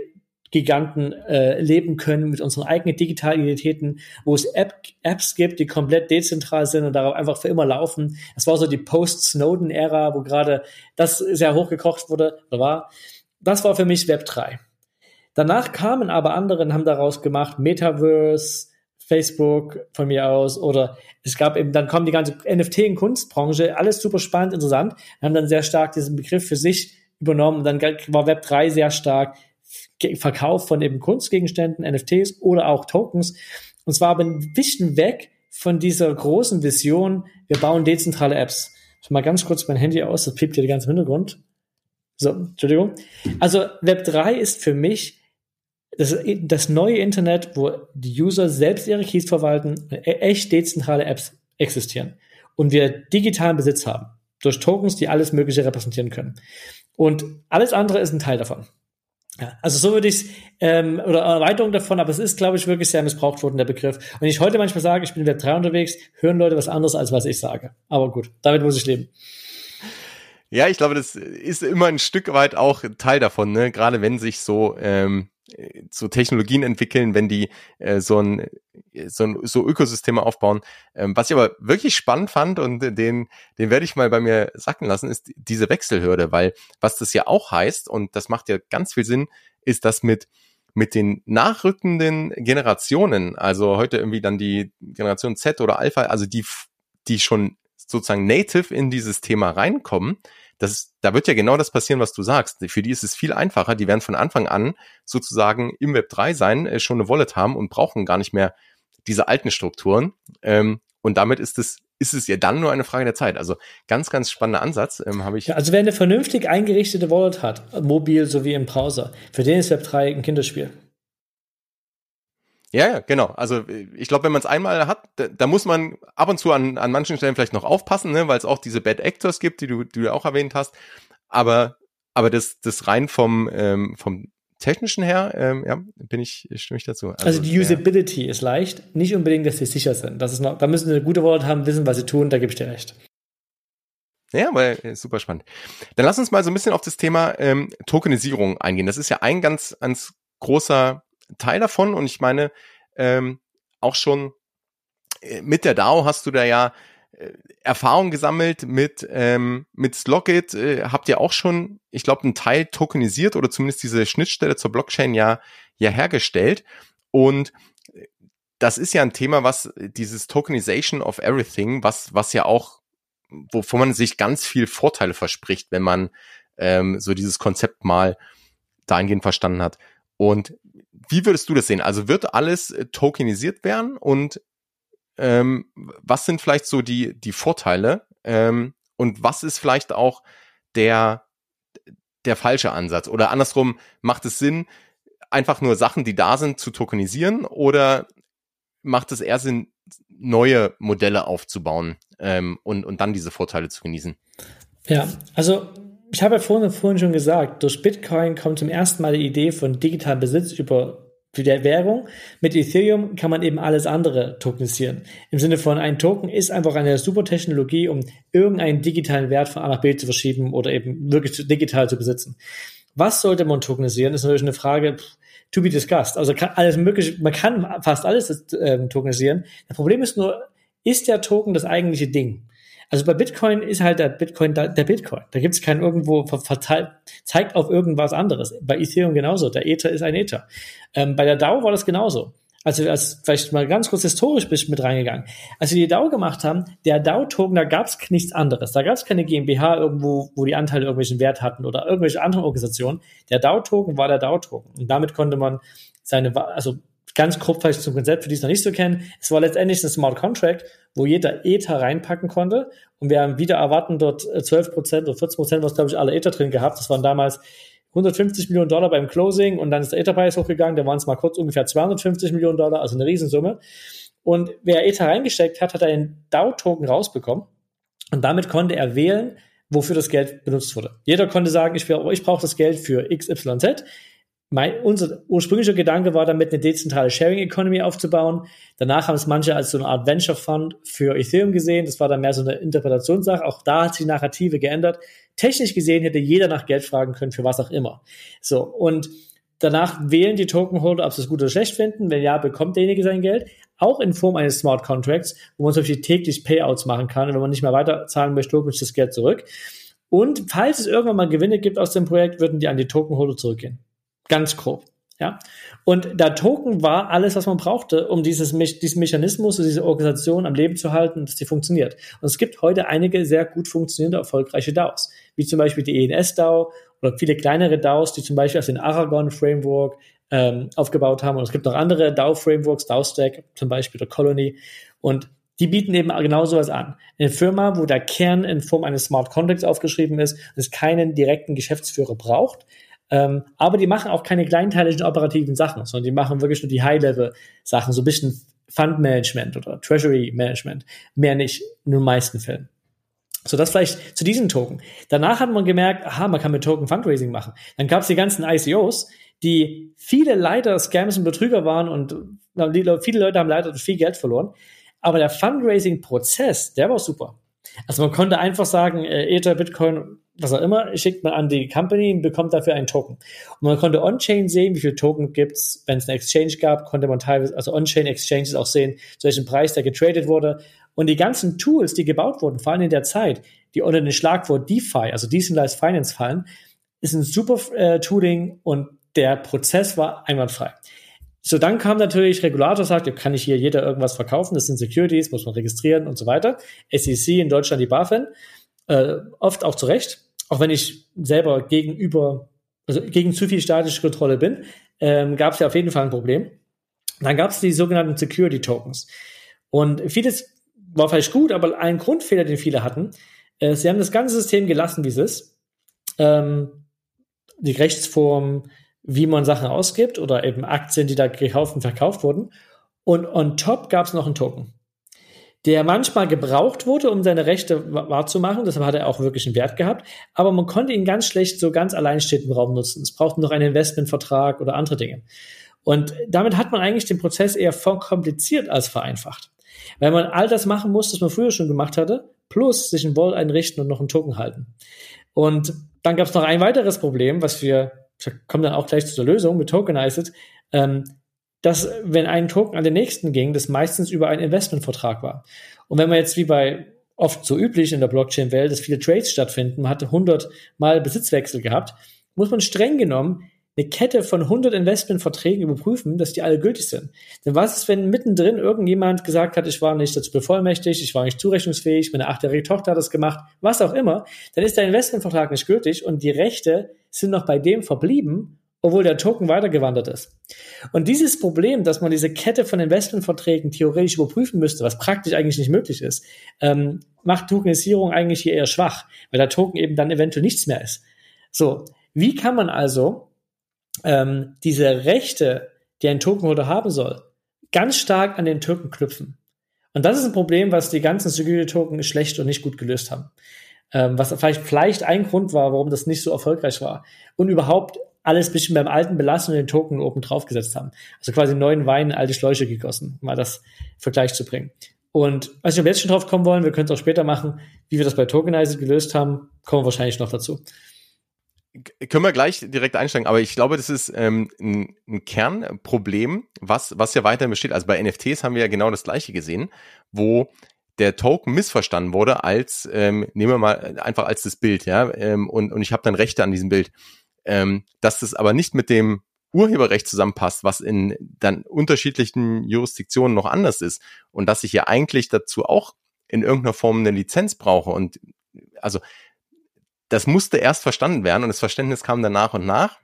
A: Giganten äh, leben können mit unseren eigenen digitalen Identitäten, wo es App, Apps gibt, die komplett dezentral sind und darauf einfach für immer laufen. Das war so die Post-Snowden-Ära, wo gerade das sehr hochgekocht wurde, war. Das war für mich Web 3. Danach kamen aber andere und haben daraus gemacht Metaverse, Facebook von mir aus oder es gab eben, dann kommt die ganze NFT- und Kunstbranche, alles super spannend, interessant, haben dann sehr stark diesen Begriff für sich übernommen. Dann war Web 3 sehr stark Verkauf von eben Kunstgegenständen, NFTs oder auch Tokens. Und zwar aber ein bisschen weg von dieser großen Vision, wir bauen dezentrale Apps. Ich mal ganz kurz mein Handy aus, das piept hier die ganze Hintergrund. So, Entschuldigung. Also Web 3 ist für mich das, das neue Internet, wo die User selbst ihre Keys verwalten, e-, echt dezentrale Apps existieren und wir digitalen Besitz haben durch Tokens, die alles Mögliche repräsentieren können. Und alles andere ist ein Teil davon. Ja, also so würde ich es, ähm, oder Erweiterung davon, aber es ist, glaube ich, wirklich sehr missbraucht worden, der Begriff. Wenn ich heute manchmal sage, ich bin Web 3 unterwegs, hören Leute was anderes, als was ich sage. Aber gut, damit muss ich leben.
B: Ja, ich glaube, das ist immer ein Stück weit auch Teil davon, ne? Gerade wenn sich so ähm, so Technologien entwickeln, wenn die äh, so ein so, ein, so Ökosysteme aufbauen. Ähm, was ich aber wirklich spannend fand und den den werde ich mal bei mir sacken lassen, ist diese Wechselhürde, weil was das ja auch heißt und das macht ja ganz viel Sinn, ist das mit mit den nachrückenden Generationen, also heute irgendwie dann die Generation Z oder Alpha, also die die schon sozusagen native in dieses Thema reinkommen, das, da wird ja genau das passieren, was du sagst. Für die ist es viel einfacher. Die werden von Anfang an sozusagen im Web 3 sein, äh, schon eine Wallet haben und brauchen gar nicht mehr diese alten Strukturen. Ähm, und damit ist es ist es ja dann nur eine Frage der Zeit. Also ganz, ganz spannender Ansatz ähm, habe ich.
A: Ja, also wer eine vernünftig eingerichtete Wallet hat, mobil sowie im Browser, für den ist Web 3 ein Kinderspiel.
B: Ja, ja, genau. Also ich glaube, wenn man es einmal hat, da, da, muss man ab und zu an, an manchen Stellen vielleicht noch aufpassen, ne, weil es auch diese Bad Actors gibt, die du, die du auch erwähnt hast. Aber, aber das, das rein vom, ähm, vom technischen her, ähm, ja, bin ich, stimme ich dazu.
A: Also, also die Usability ja. ist leicht, nicht unbedingt, dass sie sicher sind. Das ist noch, da müssen sie eine gute Wallet haben, wissen, was sie tun, da gebe ich dir recht.
B: Ja, aber äh, super spannend. Dann lass uns mal so ein bisschen auf das Thema ähm, Tokenisierung eingehen. Das ist ja ein ganz, ganz großer Teil davon und ich meine, ähm, auch schon äh, mit der DAO hast du da ja äh, Erfahrung gesammelt mit ähm, mit Slockit äh, habt ihr auch schon, ich glaube, einen Teil tokenisiert oder zumindest diese Schnittstelle zur Blockchain ja ja hergestellt und äh, das ist ja ein Thema, was dieses Tokenization of Everything, was was ja auch wovon man sich ganz viel Vorteile verspricht, wenn man ähm, so dieses Konzept mal dahingehend verstanden hat. Und wie würdest du das sehen? Also wird alles äh, tokenisiert werden und ähm, was sind vielleicht so die, die Vorteile ähm, und was ist vielleicht auch der, der falsche Ansatz? Oder andersrum, macht es Sinn, einfach nur Sachen, die da sind, zu tokenisieren oder macht es eher Sinn, neue Modelle aufzubauen ähm, und, und dann diese Vorteile zu genießen?
A: Ja, also ich habe ja vorhin, vorhin schon gesagt, durch Bitcoin kommt zum ersten Mal die Idee von digitalem Besitz über der Währung. Mit Ethereum kann man eben alles andere tokenisieren. Im Sinne von ein Token ist einfach eine super Technologie, um irgendeinen digitalen Wert von A nach B zu verschieben oder eben wirklich digital zu besitzen. Was sollte man tokenisieren, ist natürlich eine Frage, to be discussed. Also kann alles mögliche, man kann fast alles äh, tokenisieren. Das Problem ist nur, ist der Token das eigentliche Ding? Also bei Bitcoin ist halt der Bitcoin der, Bitcoin. Da gibt es kein irgendwo verteilt, zeigt auf irgendwas anderes. Bei Ethereum genauso. Der Ether ist ein Ether. Ähm, bei der DAO war das genauso. Also als vielleicht mal ganz kurz historisch bist mit reingegangen. Als wir die DAO gemacht haben, der DAO-Token, da gab es nichts anderes. Da gab es keine GmbH irgendwo, wo die Anteile irgendwelchen Wert hatten oder irgendwelche anderen Organisationen. Der DAO-Token war der DAO-Token. Und damit konnte man seine, also ganz grob vielleicht zum Konzept, für die es noch nicht so kennen. Es war letztendlich ein Smart Contract, wo jeder Ether reinpacken konnte. Und wir haben wieder erwarten dort 12 Prozent oder 14 Prozent, was glaube ich alle Ether drin gehabt. Das waren damals 150 Millionen Dollar beim Closing und dann ist der Ether-Preis hochgegangen. Da waren es mal kurz ungefähr 250 Millionen Dollar, also eine Riesensumme. Und wer Ether reingesteckt hat, hat einen DAO-Token rausbekommen. Und damit konnte er wählen, wofür das Geld benutzt wurde. Jeder konnte sagen, ich, ich brauche das Geld für XYZ mein, unser ursprünglicher Gedanke war damit, eine dezentrale Sharing Economy aufzubauen. Danach haben es manche als so eine Art Venture Fund für Ethereum gesehen. Das war dann mehr so eine Interpretationssache. Auch da hat sich die Narrative geändert. Technisch gesehen hätte jeder nach Geld fragen können für was auch immer. So. Und danach wählen die Tokenholder, ob sie es gut oder schlecht finden. Wenn ja, bekommt derjenige sein Geld. Auch in Form eines Smart Contracts, wo man zum Beispiel täglich Payouts machen kann. Und wenn man nicht mehr weiterzahlen möchte, holt man sich das Geld zurück. Und falls es irgendwann mal Gewinne gibt aus dem Projekt, würden die an die Tokenholder zurückgehen. Ganz grob. Ja. Und der Token war alles, was man brauchte, um dieses, diesen Mechanismus, diese Organisation am Leben zu halten, dass die funktioniert. Und es gibt heute einige sehr gut funktionierende, erfolgreiche DAOs, wie zum Beispiel die ENS DAO oder viele kleinere DAOs, die zum Beispiel aus dem Aragon Framework ähm, aufgebaut haben. Und es gibt noch andere DAO-Frameworks, DAO-Stack zum Beispiel oder Colony. Und die bieten eben genau sowas an. Eine Firma, wo der Kern in Form eines Smart Contracts aufgeschrieben ist es keinen direkten Geschäftsführer braucht, ähm, aber die machen auch keine kleinteiligen operativen Sachen, sondern die machen wirklich nur die High-Level-Sachen, so ein bisschen Fund-Management oder Treasury-Management. Mehr nicht, in den meisten Fällen. So, das vielleicht zu diesen Token. Danach hat man gemerkt, aha, man kann mit Token Fundraising machen. Dann gab es die ganzen ICOs, die viele leider Scams und Betrüger waren und viele Leute haben leider viel Geld verloren. Aber der Fundraising-Prozess, der war super. Also man konnte einfach sagen, äh, Ether, Bitcoin, was auch immer, schickt man an die Company und bekommt dafür einen Token. Und man konnte on-chain sehen, wie viele Token gibt's. Wenn es eine Exchange gab, konnte man teilweise, also on-chain Exchanges auch sehen, zu welchem Preis der getradet wurde. Und die ganzen Tools, die gebaut wurden, vor allem in der Zeit, die unter den Schlagwort DeFi, also Decentralized Finance fallen, ist ein super äh, Tooling und der Prozess war einwandfrei. So, dann kam natürlich Regulator, sagt, kann ich hier jeder irgendwas verkaufen, das sind Securities, muss man registrieren und so weiter. SEC in Deutschland die BaFin, äh, oft auch zu Recht auch wenn ich selber gegenüber, also gegen zu viel statische Kontrolle bin, ähm, gab es ja auf jeden Fall ein Problem. Dann gab es die sogenannten Security Tokens. Und vieles war vielleicht gut, aber ein Grundfehler, den viele hatten, äh, sie haben das ganze System gelassen, wie es ist. Ähm, die Rechtsform, wie man Sachen ausgibt oder eben Aktien, die da gekauft und verkauft wurden. Und on top gab es noch einen Token der manchmal gebraucht wurde, um seine Rechte wahrzumachen. Deshalb hat er auch wirklich einen Wert gehabt. Aber man konnte ihn ganz schlecht so ganz alleinstehend im Raum nutzen. Es brauchte noch einen Investmentvertrag oder andere Dinge. Und damit hat man eigentlich den Prozess eher verkompliziert als vereinfacht. Weil man all das machen muss, das man früher schon gemacht hatte, plus sich ein Wall einrichten und noch einen Token halten. Und dann gab es noch ein weiteres Problem, was wir, ich komme dann auch gleich zu der Lösung mit Tokenized, ähm, dass wenn ein Token an den nächsten ging, das meistens über einen Investmentvertrag war. Und wenn man jetzt wie bei oft so üblich in der Blockchain-Welt, dass viele Trades stattfinden, man hatte 100 Mal Besitzwechsel gehabt, muss man streng genommen eine Kette von 100 Investmentverträgen überprüfen, dass die alle gültig sind. Denn was ist, wenn mittendrin irgendjemand gesagt hat, ich war nicht dazu bevollmächtigt, ich war nicht zurechnungsfähig, meine achtjährige Tochter hat das gemacht, was auch immer, dann ist der Investmentvertrag nicht gültig und die Rechte sind noch bei dem verblieben obwohl der Token weitergewandert ist. Und dieses Problem, dass man diese Kette von Investmentverträgen theoretisch überprüfen müsste, was praktisch eigentlich nicht möglich ist, ähm, macht Tokenisierung eigentlich hier eher schwach, weil der Token eben dann eventuell nichts mehr ist. So, wie kann man also ähm, diese Rechte, die ein Tokenholder haben soll, ganz stark an den Token knüpfen? Und das ist ein Problem, was die ganzen Security-Token schlecht und nicht gut gelöst haben. Ähm, was vielleicht, vielleicht ein Grund war, warum das nicht so erfolgreich war. Und überhaupt alles bisschen beim alten belassen und den Token oben drauf gesetzt haben. Also quasi neuen Wein in alte Schläuche gegossen, mal das Vergleich zu bringen. Und weiß nicht, ob wir jetzt schon drauf kommen wollen, wir können es auch später machen, wie wir das bei Tokenized gelöst haben, kommen wir wahrscheinlich noch dazu.
B: Können wir gleich direkt einsteigen, aber ich glaube, das ist ähm, ein, ein Kernproblem, was, was ja weiterhin besteht. Also bei NFTs haben wir ja genau das gleiche gesehen, wo der Token missverstanden wurde als, ähm, nehmen wir mal einfach als das Bild, ja, ähm, und, und ich habe dann Rechte an diesem Bild. Ähm, dass das aber nicht mit dem Urheberrecht zusammenpasst, was in dann unterschiedlichen Jurisdiktionen noch anders ist und dass ich ja eigentlich dazu auch in irgendeiner Form eine Lizenz brauche und also das musste erst verstanden werden und das Verständnis kam dann nach und nach.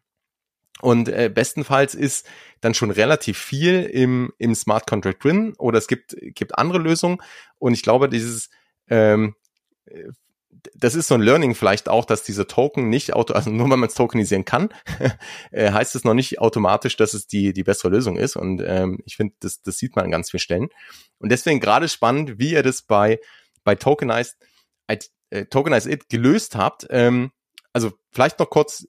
B: Und äh, bestenfalls ist dann schon relativ viel im, im Smart Contract drin oder es gibt, gibt andere Lösungen. Und ich glaube, dieses ähm, das ist so ein Learning vielleicht auch, dass diese Token nicht auto, also nur weil man es tokenisieren kann, äh, heißt es noch nicht automatisch, dass es die, die bessere Lösung ist. Und ähm, ich finde, das, das sieht man an ganz vielen Stellen. Und deswegen gerade spannend, wie ihr das bei, bei Tokenized, äh, Tokenized It gelöst habt. Ähm, also vielleicht noch kurz,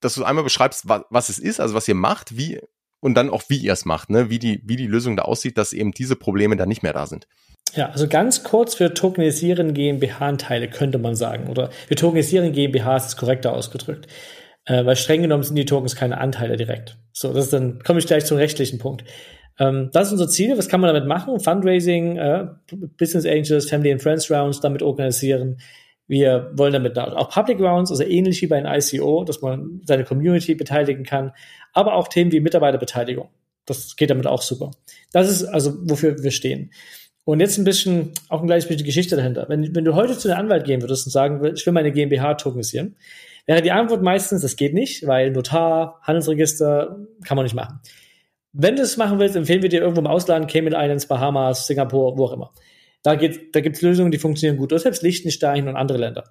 B: dass du einmal beschreibst, was, was es ist, also was ihr macht, wie und dann auch wie ihr es macht, ne? wie die wie die Lösung da aussieht, dass eben diese Probleme dann nicht mehr da sind.
A: Ja, also ganz kurz, für tokenisieren GmbH-Anteile könnte man sagen. Oder wir tokenisieren GmbHs ist korrekter ausgedrückt. Äh, weil streng genommen sind die Tokens keine Anteile direkt. So, das ist dann, komme ich gleich zum rechtlichen Punkt. Ähm, das ist unser Ziel. Was kann man damit machen? Fundraising, äh, Business Angels, Family and Friends Rounds damit organisieren. Wir wollen damit auch Public Rounds, also ähnlich wie bei einem ICO, dass man seine Community beteiligen kann, aber auch Themen wie Mitarbeiterbeteiligung. Das geht damit auch super. Das ist also, wofür wir stehen. Und jetzt ein bisschen, auch ein kleines bisschen Geschichte dahinter. Wenn, wenn du heute zu einem Anwalt gehen würdest und sagen würdest, ich will meine GmbH tokenisieren, wäre die Antwort meistens, das geht nicht, weil Notar, Handelsregister kann man nicht machen. Wenn du es machen willst, empfehlen wir dir irgendwo im Ausland, Cayman Islands, Bahamas, Singapur, wo auch immer. Da, geht, da gibt es Lösungen, die funktionieren gut. Oder selbst Liechtenstein und andere Länder.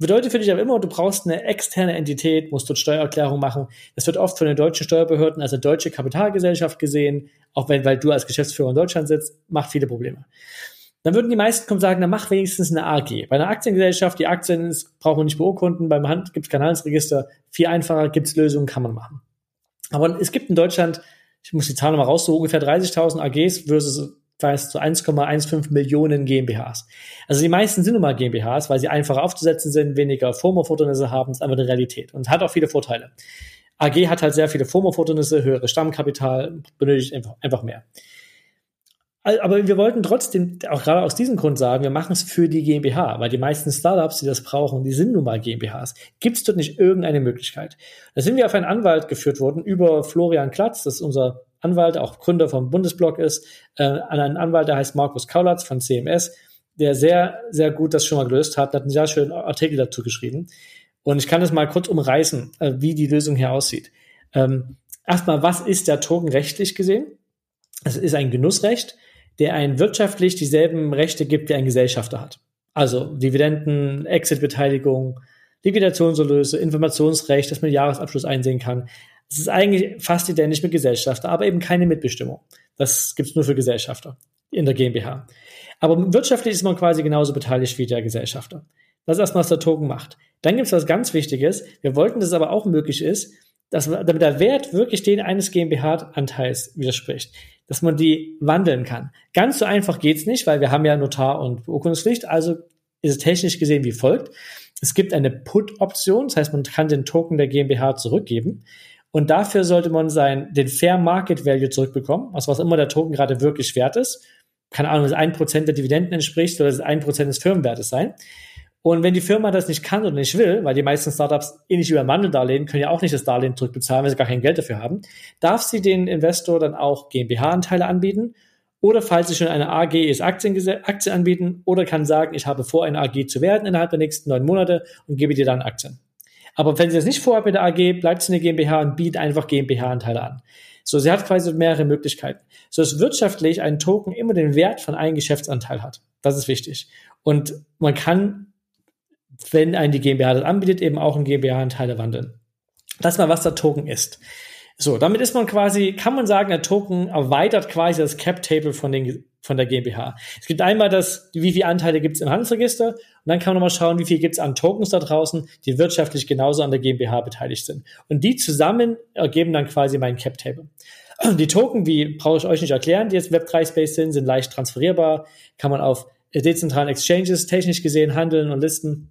A: Bedeutet für dich aber immer, du brauchst eine externe Entität, musst dort Steuererklärung machen. Das wird oft von den deutschen Steuerbehörden als eine deutsche Kapitalgesellschaft gesehen, auch wenn, weil du als Geschäftsführer in Deutschland sitzt, macht viele Probleme. Dann würden die meisten kommen sagen, dann mach wenigstens eine AG. Bei einer Aktiengesellschaft, die Aktien ist, braucht man nicht beurkunden, beim Hand gibt es kein Handelsregister, viel einfacher, gibt es Lösungen, kann man machen. Aber es gibt in Deutschland, ich muss die Zahlen mal raussuchen, ungefähr 30.000 AGs versus weiß, zu 1,15 Millionen GmbHs. Also die meisten sind nun mal GmbHs, weil sie einfacher aufzusetzen sind, weniger FOMO-Fordernisse haben, ist einfach eine Realität und hat auch viele Vorteile. AG hat halt sehr viele FOMO-Fordernisse, höhere Stammkapital, benötigt einfach, einfach mehr. Aber wir wollten trotzdem auch gerade aus diesem Grund sagen, wir machen es für die GmbH, weil die meisten Startups, die das brauchen, die sind nun mal GmbHs. Gibt es dort nicht irgendeine Möglichkeit? Da sind wir auf einen Anwalt geführt worden über Florian Klatz, das ist unser Anwalt, auch Gründer vom Bundesblock ist, äh, an einen Anwalt, der heißt Markus Kaulatz von CMS, der sehr, sehr gut das schon mal gelöst hat, hat einen sehr schönen Artikel dazu geschrieben. Und ich kann das mal kurz umreißen, äh, wie die Lösung hier aussieht. Ähm, erstmal, was ist der Token rechtlich gesehen? Es ist ein Genussrecht, der ein wirtschaftlich dieselben Rechte gibt, wie ein Gesellschafter hat. Also Dividenden, Exit-Beteiligung, Liquidationserlöse, Informationsrecht, dass man Jahresabschluss einsehen kann. Es ist eigentlich fast identisch mit Gesellschafter, aber eben keine Mitbestimmung. Das gibt's nur für Gesellschafter in der GmbH. Aber wirtschaftlich ist man quasi genauso beteiligt wie der Gesellschafter. Das ist erstmal, was der Token macht. Dann gibt's was ganz Wichtiges. Wir wollten, dass es aber auch möglich ist, dass, damit der Wert wirklich den eines GmbH-Anteils widerspricht, dass man die wandeln kann. Ganz so einfach geht's nicht, weil wir haben ja Notar- und Beurkundungspflicht, also ist es technisch gesehen wie folgt. Es gibt eine Put-Option, das heißt, man kann den Token der GmbH zurückgeben. Und dafür sollte man sein, den Fair Market Value zurückbekommen, also was immer der Token gerade wirklich wert ist. Keine Ahnung, dass ein Prozent der Dividenden entspricht oder dass ein Prozent des Firmenwertes sein. Und wenn die Firma das nicht kann oder nicht will, weil die meisten Startups ähnlich wie beim Wandeldarlehen können ja auch nicht das Darlehen zurückbezahlen, weil sie gar kein Geld dafür haben, darf sie den Investor dann auch GmbH-Anteile anbieten oder falls sie schon eine AG ist, Aktien, Aktien anbieten oder kann sagen, ich habe vor, eine AG zu werden innerhalb der nächsten neun Monate und gebe dir dann Aktien. Aber wenn sie das nicht vorhat mit der AG, bleibt sie eine GmbH und bietet einfach GmbH-Anteile an. So, sie hat quasi mehrere Möglichkeiten. So dass wirtschaftlich ein Token immer den Wert von einem Geschäftsanteil hat. Das ist wichtig. Und man kann, wenn ein die GmbH das anbietet, eben auch in GmbH-Anteile wandeln. Das mal, was der Token ist. So, damit ist man quasi, kann man sagen, der Token erweitert quasi das Cap-Table von von der GmbH. Es gibt einmal das, wie viele Anteile gibt es im Handelsregister dann kann man nochmal schauen, wie viel gibt es an Tokens da draußen, die wirtschaftlich genauso an der GmbH beteiligt sind. Und die zusammen ergeben dann quasi mein Cap-Table. Die Token, wie brauche ich euch nicht erklären, die jetzt Web3-Space sind, sind leicht transferierbar, kann man auf dezentralen Exchanges technisch gesehen handeln und listen.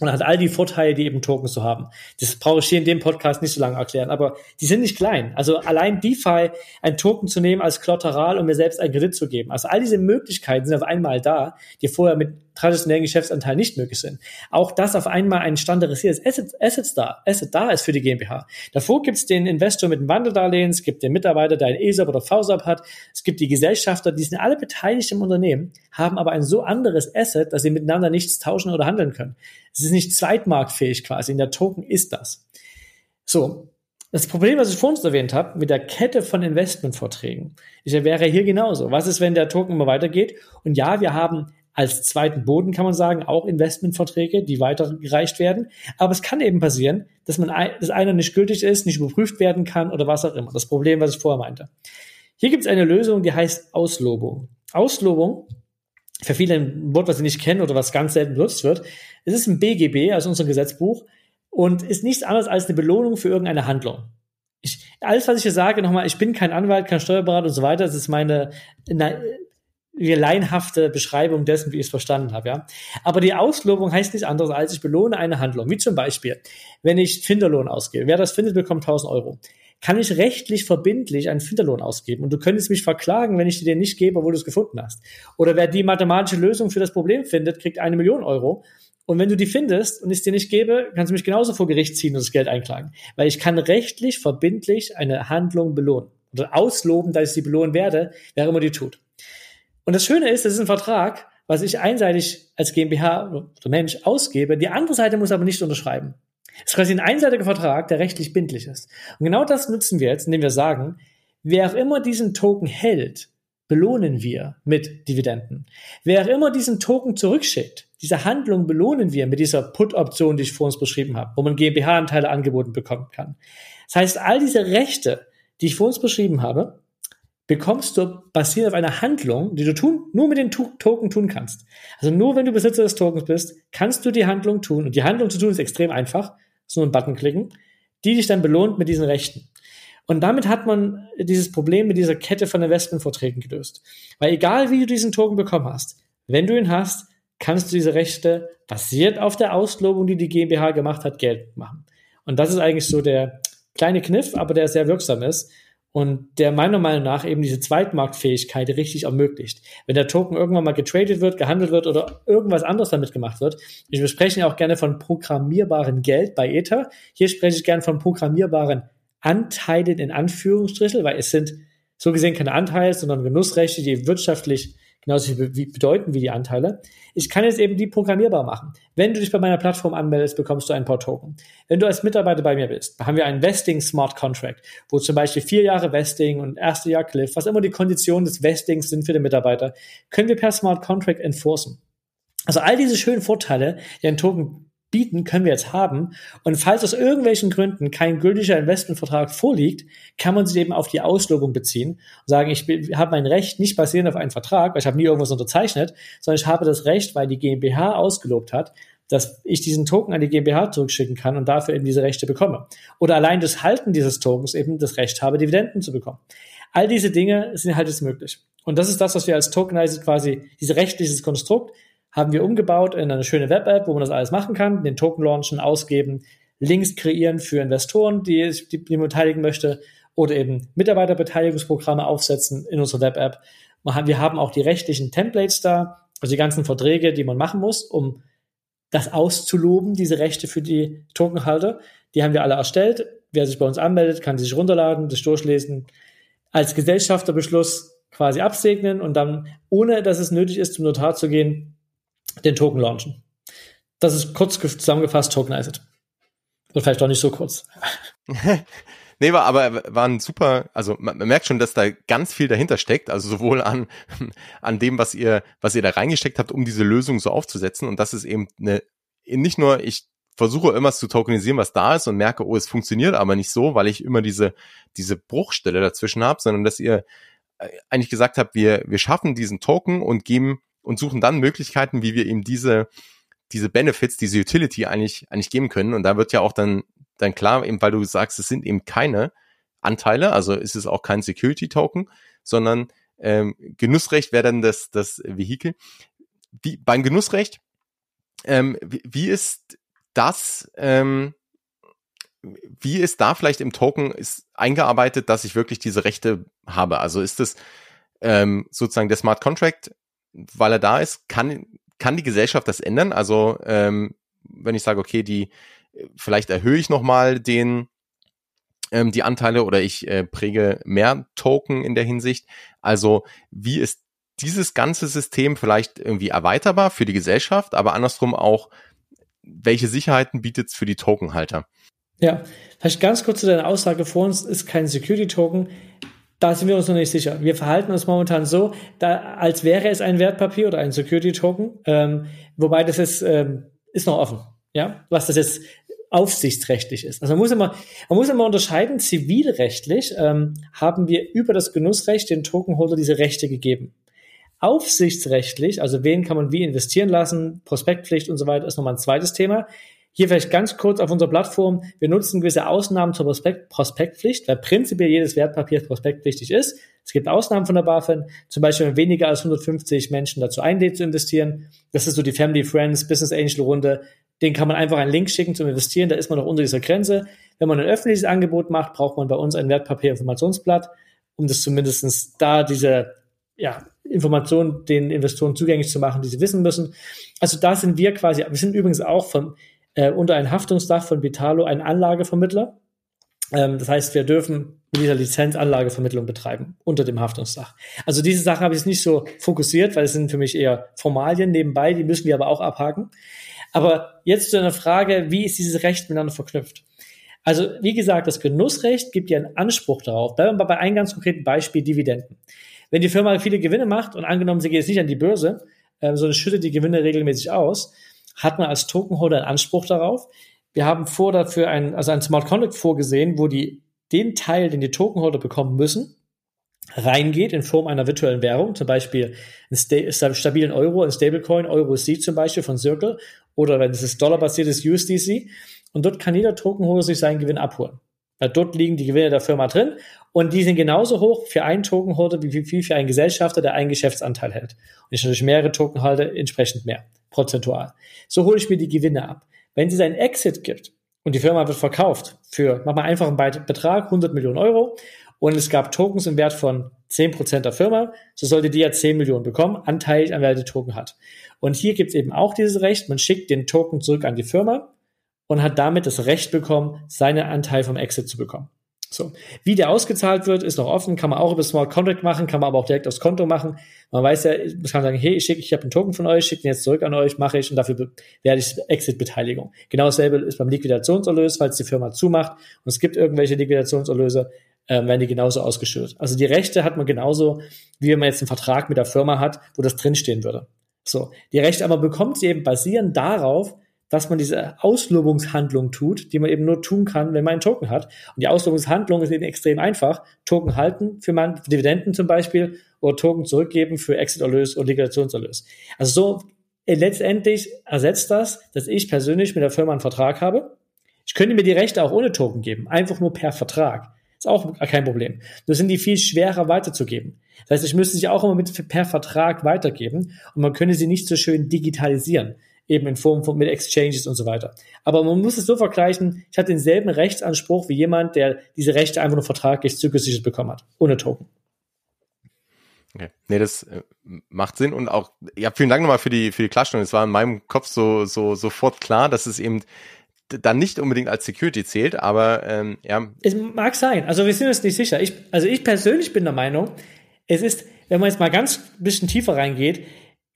A: und hat all die Vorteile, die eben Tokens zu haben. Das brauche ich hier in dem Podcast nicht so lange erklären, aber die sind nicht klein. Also allein DeFi, ein Token zu nehmen als Kollateral und mir selbst einen Kredit zu geben. Also all diese Möglichkeiten sind auf einmal da, die vorher mit traditionellen Geschäftsanteilen nicht möglich sind. Auch dass auf einmal ein standardisiertes Asset, Asset, da, Asset da ist für die GmbH. Davor gibt es den Investor mit einem Wandeldarlehen, es gibt den Mitarbeiter, der ein ESAP oder VSAP hat, es gibt die Gesellschafter, die sind alle beteiligt im Unternehmen, haben aber ein so anderes Asset, dass sie miteinander nichts tauschen oder handeln können. Es ist nicht zweitmarktfähig quasi. In der Token ist das. So. Das Problem, was ich vorhin erwähnt habe, mit der Kette von Investmentvorträgen, ist ja, wäre hier genauso. Was ist, wenn der Token immer weitergeht? Und ja, wir haben als zweiten Boden, kann man sagen, auch Investmentverträge, die weitergereicht werden. Aber es kann eben passieren, dass man, dass einer nicht gültig ist, nicht überprüft werden kann oder was auch immer. Das Problem, was ich vorher meinte. Hier gibt es eine Lösung, die heißt Auslobung. Auslobung für viele ein Wort, was sie nicht kennen oder was ganz selten benutzt wird. Es ist ein BGB, also unser Gesetzbuch, und ist nichts anderes als eine Belohnung für irgendeine Handlung. Ich, alles, was ich hier sage, nochmal, ich bin kein Anwalt, kein Steuerberater und so weiter, das ist meine na, laienhafte Beschreibung dessen, wie ich es verstanden habe, ja. Aber die Auslobung heißt nichts anderes als, ich belohne eine Handlung. Wie zum Beispiel, wenn ich Finderlohn ausgebe. Wer das findet, bekommt 1000 Euro kann ich rechtlich verbindlich einen Finderlohn ausgeben. Und du könntest mich verklagen, wenn ich dir den nicht gebe, obwohl du es gefunden hast. Oder wer die mathematische Lösung für das Problem findet, kriegt eine Million Euro. Und wenn du die findest und ich es dir nicht gebe, kannst du mich genauso vor Gericht ziehen und das Geld einklagen. Weil ich kann rechtlich verbindlich eine Handlung belohnen. Oder ausloben, dass ich sie belohnen werde, wer immer die tut. Und das Schöne ist, das ist ein Vertrag, was ich einseitig als GmbH oder Mensch ausgebe. Die andere Seite muss aber nicht unterschreiben. Es ist quasi ein einseitiger Vertrag, der rechtlich bindlich ist. Und genau das nutzen wir jetzt, indem wir sagen, wer auch immer diesen Token hält, belohnen wir mit Dividenden. Wer auch immer diesen Token zurückschickt, diese Handlung belohnen wir mit dieser Put-Option, die ich vor uns beschrieben habe, wo man GmbH-Anteile angeboten bekommen kann. Das heißt, all diese Rechte, die ich vor uns beschrieben habe, bekommst du basierend auf einer Handlung, die du tun, nur mit den Token tun kannst. Also nur wenn du Besitzer des Tokens bist, kannst du die Handlung tun. Und die Handlung zu tun ist extrem einfach so einen Button klicken, die dich dann belohnt mit diesen Rechten. Und damit hat man dieses Problem mit dieser Kette von Investmentverträgen gelöst. Weil egal wie du diesen Token bekommen hast, wenn du ihn hast, kannst du diese Rechte basiert auf der Auslobung, die die GmbH gemacht hat, Geld machen. Und das ist eigentlich so der kleine Kniff, aber der sehr wirksam ist und der meiner Meinung nach eben diese Zweitmarktfähigkeit richtig ermöglicht. Wenn der Token irgendwann mal getradet wird, gehandelt wird oder irgendwas anderes damit gemacht wird. Wir sprechen ja auch gerne von programmierbarem Geld bei Ether. Hier spreche ich gerne von programmierbaren Anteilen in Anführungsstrichen, weil es sind so gesehen keine Anteile, sondern Genussrechte, die wirtschaftlich genauso viel bedeuten wie die Anteile. Ich kann jetzt eben die programmierbar machen. Wenn du dich bei meiner Plattform anmeldest, bekommst du ein paar Token. Wenn du als Mitarbeiter bei mir bist, haben wir einen Vesting Smart Contract, wo zum Beispiel vier Jahre Vesting und erste Jahr Cliff, was immer die Konditionen des Vestings sind für den Mitarbeiter, können wir per Smart Contract enforcen. Also all diese schönen Vorteile, die ein Token bieten, können wir jetzt haben. Und falls aus irgendwelchen Gründen kein gültiger Investmentvertrag vorliegt, kann man sich eben auf die Auslobung beziehen und sagen, ich habe mein Recht nicht basierend auf einen Vertrag, weil ich habe nie irgendwas unterzeichnet, sondern ich habe das Recht, weil die GmbH ausgelobt hat, dass ich diesen Token an die GmbH zurückschicken kann und dafür eben diese Rechte bekomme. Oder allein das Halten dieses Tokens eben das Recht habe, Dividenden zu bekommen. All diese Dinge sind halt jetzt möglich. Und das ist das, was wir als Tokenized quasi, dieses rechtliches Konstrukt, haben wir umgebaut in eine schöne Web-App, wo man das alles machen kann, den Token launchen, ausgeben, Links kreieren für Investoren, die, die, die man beteiligen möchte, oder eben Mitarbeiterbeteiligungsprogramme aufsetzen in unserer Web-App. Wir haben auch die rechtlichen Templates da, also die ganzen Verträge, die man machen muss, um das auszuloben, diese Rechte für die Tokenhalter. Die haben wir alle erstellt. Wer sich bei uns anmeldet, kann sich runterladen, das durchlesen, als Gesellschafterbeschluss quasi absegnen und dann, ohne dass es nötig ist, zum Notar zu gehen, den Token launchen. Das ist kurz zusammengefasst tokenized. Und vielleicht auch nicht so kurz.
B: nee, war aber war ein super, also man, man, merkt schon, dass da ganz viel dahinter steckt, also sowohl an, an dem, was ihr, was ihr da reingesteckt habt, um diese Lösung so aufzusetzen. Und das ist eben eine, nicht nur, ich versuche irgendwas zu tokenisieren, was da ist und merke, oh, es funktioniert aber nicht so, weil ich immer diese, diese Bruchstelle dazwischen habe, sondern dass ihr äh, eigentlich gesagt habt, wir, wir schaffen diesen Token und geben und suchen dann Möglichkeiten, wie wir ihm diese, diese Benefits, diese Utility eigentlich, eigentlich geben können. Und da wird ja auch dann, dann klar, eben weil du sagst, es sind eben keine Anteile, also ist es auch kein Security Token, sondern ähm, Genussrecht wäre dann das, das Vehikel. Wie, beim Genussrecht, ähm, wie, wie ist das, ähm, wie ist da vielleicht im Token ist eingearbeitet, dass ich wirklich diese Rechte habe? Also ist es ähm, sozusagen der Smart Contract, weil er da ist, kann, kann die Gesellschaft das ändern? Also ähm, wenn ich sage, okay, die vielleicht erhöhe ich nochmal den ähm, die Anteile oder ich äh, präge mehr Token in der Hinsicht. Also wie ist dieses ganze System vielleicht irgendwie erweiterbar für die Gesellschaft, aber andersrum auch, welche Sicherheiten bietet es für die Tokenhalter?
A: Ja, vielleicht ganz kurz zu deiner Aussage vor uns ist kein Security-Token. Da sind wir uns noch nicht sicher. Wir verhalten uns momentan so, da, als wäre es ein Wertpapier oder ein Security-Token, ähm, wobei das ist, ähm, ist noch offen. Ja, was das jetzt aufsichtsrechtlich ist. Also man muss immer, man muss immer unterscheiden, zivilrechtlich ähm, haben wir über das Genussrecht den Tokenholder diese Rechte gegeben. Aufsichtsrechtlich, also wen kann man wie investieren lassen, Prospektpflicht und so weiter, ist nochmal ein zweites Thema. Hier vielleicht ganz kurz auf unserer Plattform. Wir nutzen gewisse Ausnahmen zur Prospekt Prospektpflicht, weil prinzipiell jedes Wertpapier prospektpflichtig ist. Es gibt Ausnahmen von der BaFin, zum Beispiel wenn weniger als 150 Menschen dazu einlädt zu investieren. Das ist so die Family Friends Business Angel Runde. Den kann man einfach einen Link schicken zum Investieren, da ist man noch unter dieser Grenze. Wenn man ein öffentliches Angebot macht, braucht man bei uns ein Wertpapierinformationsblatt, um das zumindestens da diese ja, Informationen den Investoren zugänglich zu machen, die sie wissen müssen. Also da sind wir quasi, wir sind übrigens auch von, äh, unter ein Haftungsdach von Vitalo ein Anlagevermittler. Ähm, das heißt, wir dürfen mit dieser Lizenz Anlagevermittlung betreiben unter dem Haftungsdach. Also diese Sachen habe ich jetzt nicht so fokussiert, weil es sind für mich eher Formalien nebenbei, die müssen wir aber auch abhaken. Aber jetzt zu einer Frage, wie ist dieses Recht miteinander verknüpft? Also, wie gesagt, das Genussrecht gibt ja einen Anspruch darauf. Bleiben wir bei einem ganz konkreten Beispiel, Dividenden. Wenn die Firma viele Gewinne macht und angenommen, sie geht jetzt nicht an die Börse, äh, sondern schüttet die Gewinne regelmäßig aus, hat man als Tokenholder einen Anspruch darauf. Wir haben vor dafür ein, also ein Smart Contract vorgesehen, wo die den Teil, den die Tokenholder bekommen müssen, reingeht in Form einer virtuellen Währung, zum Beispiel einen stabilen Euro, ein Stablecoin, Euro C zum Beispiel von Circle, oder wenn es ist dollarbasiertes USDC. Und dort kann jeder Tokenholder sich seinen Gewinn abholen. Weil dort liegen die Gewinne der Firma drin und die sind genauso hoch für einen Tokenholder wie für einen Gesellschafter, der einen Geschäftsanteil hält. Und ich natürlich mehrere Tokenhalter entsprechend mehr, prozentual. So hole ich mir die Gewinne ab. Wenn es einen Exit gibt und die Firma wird verkauft für, mach mal einfach einen Betrag, 100 Millionen Euro und es gab Tokens im Wert von 10% der Firma, so sollte die ja 10 Millionen bekommen, anteilig an wer die Token hat. Und hier gibt es eben auch dieses Recht, man schickt den Token zurück an die Firma und hat damit das Recht bekommen, seinen Anteil vom Exit zu bekommen. So. Wie der ausgezahlt wird, ist noch offen, kann man auch über Smart Contract machen, kann man aber auch direkt aufs Konto machen. Man weiß ja, man kann sagen, hey, ich schicke, ich habe einen Token von euch, schicke den jetzt zurück an euch, mache ich und dafür werde ich Exit-Beteiligung. Genau dasselbe ist beim Liquidationserlös, falls die Firma zumacht und es gibt irgendwelche Liquidationserlöse, äh, werden die genauso ausgeschüttet. Also die Rechte hat man genauso, wie wenn man jetzt einen Vertrag mit der Firma hat, wo das drinstehen würde. So. Die Rechte aber bekommt sie eben basierend darauf, dass man diese Auslobungshandlung tut, die man eben nur tun kann, wenn man einen Token hat. Und die Auslobungshandlung ist eben extrem einfach. Token halten für, man, Dividenden zum Beispiel oder Token zurückgeben für Exit-Erlös oder Liquidationserlös. Also so äh, letztendlich ersetzt das, dass ich persönlich mit der Firma einen Vertrag habe. Ich könnte mir die Rechte auch ohne Token geben, einfach nur per Vertrag. Ist auch kein Problem. Nur sind die viel schwerer weiterzugeben. Das heißt, ich müsste sie auch immer mit per Vertrag weitergeben und man könnte sie nicht so schön digitalisieren, eben in Form von mit Exchanges und so weiter. Aber man muss es so vergleichen, ich hatte denselben Rechtsanspruch wie jemand, der diese Rechte einfach nur vertraglich zugesichert bekommen hat, ohne Token.
B: Okay. Nee, das äh, macht Sinn und auch, ja, vielen Dank nochmal für die, für die Klarstellung. Es war in meinem Kopf so, so, sofort klar, dass es eben dann nicht unbedingt als Security zählt, aber ähm, ja.
A: Es mag sein. Also wir sind uns nicht sicher. Ich, also ich persönlich bin der Meinung, es ist, wenn man jetzt mal ganz bisschen tiefer reingeht,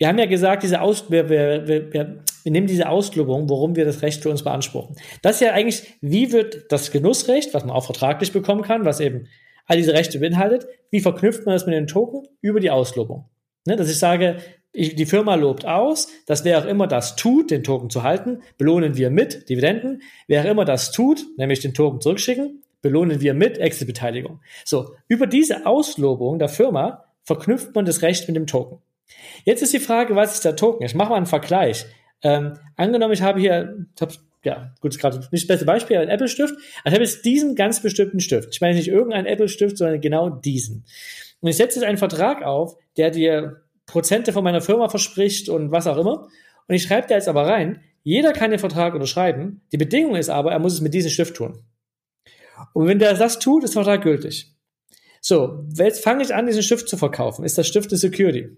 A: wir haben ja gesagt, diese Aus, wir, wir, wir, wir, nehmen diese Auslobung, warum wir das Recht für uns beanspruchen. Das ist ja eigentlich, wie wird das Genussrecht, was man auch vertraglich bekommen kann, was eben all diese Rechte beinhaltet, wie verknüpft man das mit den Token über die Auslobung? Ne, dass ich sage, ich, die Firma lobt aus, dass wer auch immer das tut, den Token zu halten, belohnen wir mit Dividenden. Wer auch immer das tut, nämlich den Token zurückschicken, belohnen wir mit Exit-Beteiligung. So, über diese Auslobung der Firma verknüpft man das Recht mit dem Token. Jetzt ist die Frage, was ist der Token? Ich mache mal einen Vergleich. Ähm, angenommen, ich habe hier, ja, gut, gerade nicht das beste Beispiel, ein Apple-Stift. Also ich habe jetzt diesen ganz bestimmten Stift. Ich meine nicht irgendeinen Apple-Stift, sondern genau diesen. Und ich setze jetzt einen Vertrag auf, der dir Prozente von meiner Firma verspricht und was auch immer. Und ich schreibe da jetzt aber rein, Jeder kann den Vertrag unterschreiben. Die Bedingung ist aber, er muss es mit diesem Stift tun. Und wenn der das tut, ist der Vertrag gültig. So, jetzt fange ich an, diesen Stift zu verkaufen. Ist das Stift eine Security?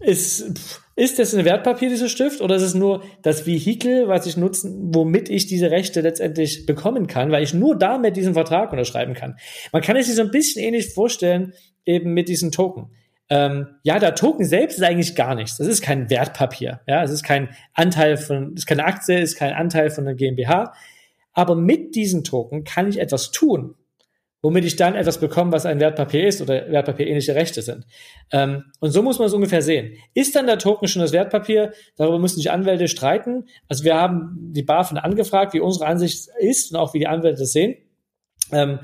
A: Ist, ist das ein Wertpapier, dieser Stift, oder ist es nur das Vehikel, was ich nutzen, womit ich diese Rechte letztendlich bekommen kann, weil ich nur damit diesen Vertrag unterschreiben kann? Man kann es sich so ein bisschen ähnlich vorstellen, eben mit diesen Token. Ähm, ja, der Token selbst ist eigentlich gar nichts. Das ist kein Wertpapier. Ja, es ist kein Anteil von, ist keine Aktie, es ist kein Anteil von einer GmbH. Aber mit diesen Token kann ich etwas tun womit ich dann etwas bekomme, was ein Wertpapier ist oder wertpapierähnliche Rechte sind. Ähm, und so muss man es ungefähr sehen. Ist dann der Token schon das Wertpapier? Darüber müssen sich Anwälte streiten. Also wir haben die BaFin angefragt, wie unsere Ansicht ist und auch wie die Anwälte das sehen. Ähm,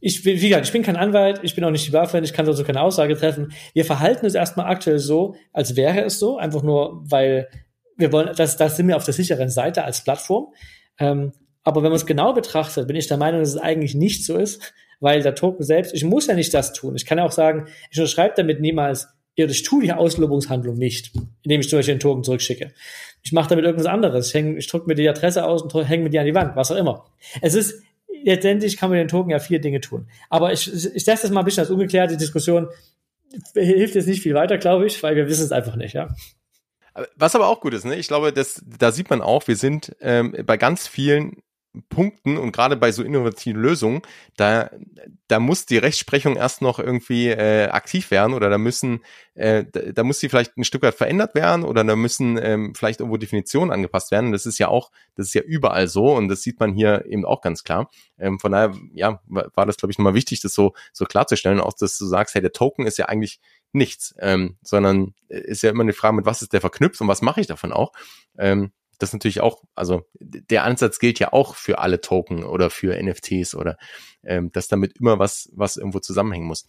A: ich, wie gesagt, ich bin kein Anwalt, ich bin auch nicht die BaFin, ich kann dazu keine Aussage treffen. Wir verhalten es erstmal aktuell so, als wäre es so, einfach nur, weil wir wollen, das, das sind wir auf der sicheren Seite als Plattform. Ähm, aber wenn man es genau betrachtet, bin ich der Meinung, dass es eigentlich nicht so ist, weil der Token selbst, ich muss ja nicht das tun. Ich kann ja auch sagen, ich unterschreibe damit niemals, ich tue die Auslobungshandlung nicht, indem ich zum Beispiel den Token zurückschicke. Ich mache damit irgendwas anderes. Ich, häng, ich drücke mir die Adresse aus und hänge mir die an die Wand, was auch immer. Es ist, letztendlich kann man den Token ja vier Dinge tun. Aber ich, ich, lasse das mal ein bisschen als ungeklärte Diskussion. Hilft jetzt nicht viel weiter, glaube ich, weil wir wissen es einfach nicht, ja.
B: Was aber auch gut ist, ne? Ich glaube, das, da sieht man auch, wir sind ähm, bei ganz vielen Punkten und gerade bei so innovativen Lösungen, da, da muss die Rechtsprechung erst noch irgendwie äh, aktiv werden oder da müssen, äh, da, da muss sie vielleicht ein Stück weit verändert werden oder da müssen ähm, vielleicht irgendwo Definitionen angepasst werden. Das ist ja auch, das ist ja überall so und das sieht man hier eben auch ganz klar. Ähm, von daher, ja, war das, glaube ich, nochmal wichtig, das so, so klarzustellen, auch dass du sagst, hey, der Token ist ja eigentlich nichts, ähm, sondern ist ja immer eine Frage, mit was ist der verknüpft und was mache ich davon auch. Ähm, das ist natürlich auch, also der Ansatz gilt ja auch für alle Token oder für NFTs oder ähm, dass damit immer was, was irgendwo zusammenhängen muss.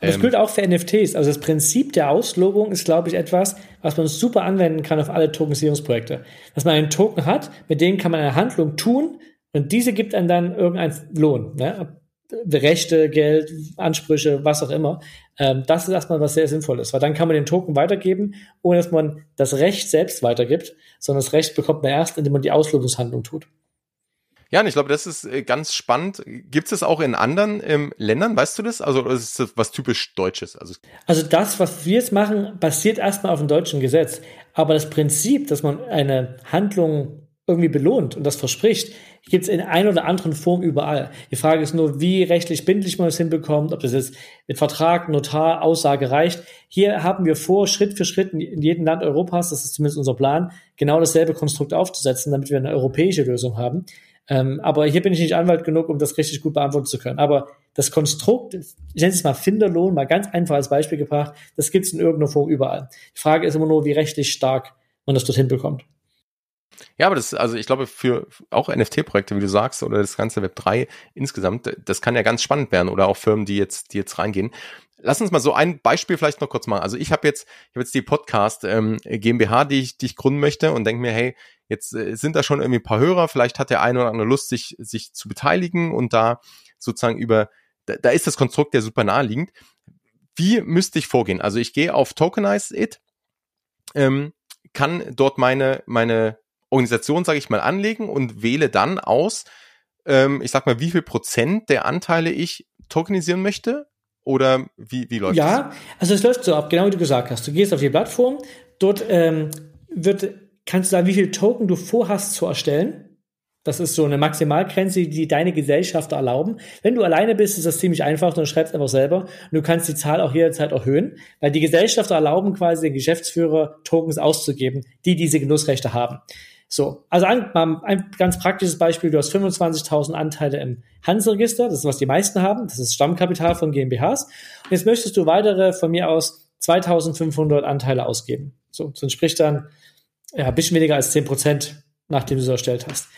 A: Das ähm, gilt auch für NFTs. Also das Prinzip der Auslobung ist, glaube ich, etwas, was man super anwenden kann auf alle Tokenisierungsprojekte. Dass man einen Token hat, mit dem kann man eine Handlung tun und diese gibt einem dann irgendeinen Lohn. Ne? Rechte, Geld, Ansprüche, was auch immer. Ähm, das ist erstmal was sehr Sinnvolles, weil dann kann man den Token weitergeben, ohne dass man das Recht selbst weitergibt, sondern das Recht bekommt man erst, indem man die Auslobungshandlung tut.
B: Ja, und ich glaube, das ist äh, ganz spannend. Gibt es auch in anderen ähm, Ländern, weißt du das? Also ist das was typisch Deutsches?
A: Also, also das, was wir jetzt machen, basiert erstmal auf dem deutschen Gesetz. Aber das Prinzip, dass man eine Handlung irgendwie belohnt und das verspricht, gibt es in einer oder anderen Form überall. Die Frage ist nur, wie rechtlich bindlich man es hinbekommt, ob das jetzt mit Vertrag, Notar, Aussage reicht. Hier haben wir vor, Schritt für Schritt in jedem Land Europas, das ist zumindest unser Plan, genau dasselbe Konstrukt aufzusetzen, damit wir eine europäische Lösung haben. Ähm, aber hier bin ich nicht Anwalt genug, um das richtig gut beantworten zu können. Aber das Konstrukt, ich nenne es mal Finderlohn, mal ganz einfach als Beispiel gebracht, das gibt es in irgendeiner Form überall. Die Frage ist immer nur, wie rechtlich stark man das dorthin bekommt.
B: Ja, aber das, also ich glaube, für auch NFT-Projekte, wie du sagst, oder das ganze Web 3 insgesamt, das kann ja ganz spannend werden oder auch Firmen, die jetzt, die jetzt reingehen. Lass uns mal so ein Beispiel vielleicht noch kurz machen. Also ich habe jetzt, ich habe jetzt die Podcast ähm, GmbH, die ich, die ich gründen möchte und denke mir, hey, jetzt äh, sind da schon irgendwie ein paar Hörer, vielleicht hat der eine oder andere Lust, sich, sich zu beteiligen und da sozusagen über, da, da ist das Konstrukt ja super naheliegend. Wie müsste ich vorgehen? Also ich gehe auf Tokenize It, ähm, kann dort meine, meine Organisation, sage ich mal, anlegen und wähle dann aus, ähm, ich sag mal, wie viel Prozent der Anteile ich tokenisieren möchte? Oder wie, wie läuft
A: ja, das? Ja, also es läuft so ab, genau wie du gesagt hast. Du gehst auf die Plattform, dort ähm, wird, kannst du sagen, wie viel Token du vorhast zu erstellen. Das ist so eine Maximalgrenze, die deine Gesellschafter erlauben. Wenn du alleine bist, ist das ziemlich einfach, dann schreibst einfach selber. Und du kannst die Zahl auch jederzeit erhöhen, weil die Gesellschafter erlauben quasi den Geschäftsführer Tokens auszugeben, die diese Genussrechte haben. So, also ein, ein ganz praktisches Beispiel, du hast 25.000 Anteile im Handelsregister, das ist, was die meisten haben, das ist Stammkapital von GmbHs. Und jetzt möchtest du weitere von mir aus 2.500 Anteile ausgeben. So, das entspricht dann ja, ein bisschen weniger als 10 Prozent, nachdem du es erstellt hast.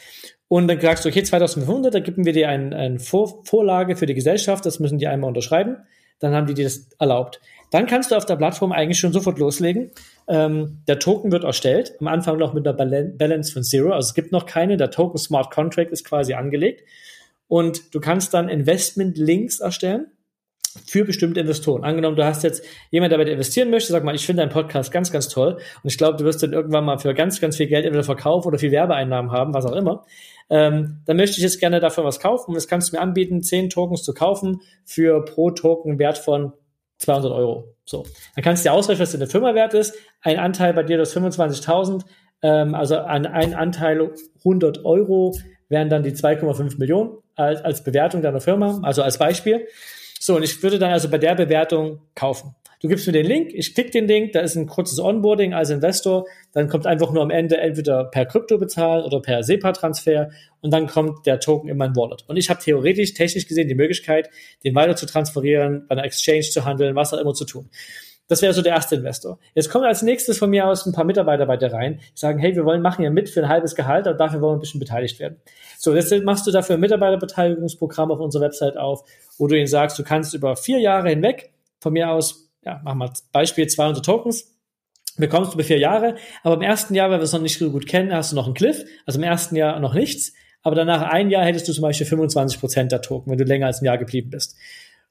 A: Und dann sagst du, okay, 2500, da geben wir dir eine ein Vor Vorlage für die Gesellschaft, das müssen die einmal unterschreiben, dann haben die dir das erlaubt. Dann kannst du auf der Plattform eigentlich schon sofort loslegen. Ähm, der Token wird erstellt, am Anfang noch mit einer Balance von Zero, also es gibt noch keine, der Token Smart Contract ist quasi angelegt. Und du kannst dann Investment Links erstellen. Für bestimmte Investoren. Angenommen, du hast jetzt jemand, der bei dir investieren möchte, sag mal, ich finde deinen Podcast ganz, ganz toll und ich glaube, du wirst dann irgendwann mal für ganz, ganz viel Geld entweder verkaufen oder viel Werbeeinnahmen haben, was auch immer. Ähm, dann möchte ich jetzt gerne dafür was kaufen und das kannst du mir anbieten, 10 Tokens zu kaufen für pro Token Wert von 200 Euro. So. Dann kannst du dir ausrechnen, was deine Firma wert ist. Ein Anteil bei dir, das 25.000, ähm, also an ein Anteil 100 Euro wären dann die 2,5 Millionen als, als Bewertung deiner Firma, also als Beispiel. So, und ich würde dann also bei der Bewertung kaufen. Du gibst mir den Link, ich klicke den Link, da ist ein kurzes Onboarding als Investor, dann kommt einfach nur am Ende entweder per Krypto bezahlen oder per SEPA-Transfer und dann kommt der Token in mein Wallet. Und ich habe theoretisch, technisch gesehen die Möglichkeit, den weiter zu transferieren, bei einer Exchange zu handeln, was auch immer zu tun. Das wäre so der erste Investor. Jetzt kommen als nächstes von mir aus ein paar Mitarbeiter bei dir rein, sagen, hey, wir wollen machen ja mit für ein halbes Gehalt, aber dafür wollen wir ein bisschen beteiligt werden. So, deshalb machst du dafür ein Mitarbeiterbeteiligungsprogramm auf unserer Website auf, wo du ihnen sagst, du kannst über vier Jahre hinweg von mir aus, ja, machen wir Beispiel 200 Tokens, bekommst du über vier Jahre, aber im ersten Jahr, weil wir es noch nicht so gut kennen, hast du noch einen Cliff, also im ersten Jahr noch nichts, aber danach ein Jahr hättest du zum Beispiel 25 Prozent der Token, wenn du länger als ein Jahr geblieben bist.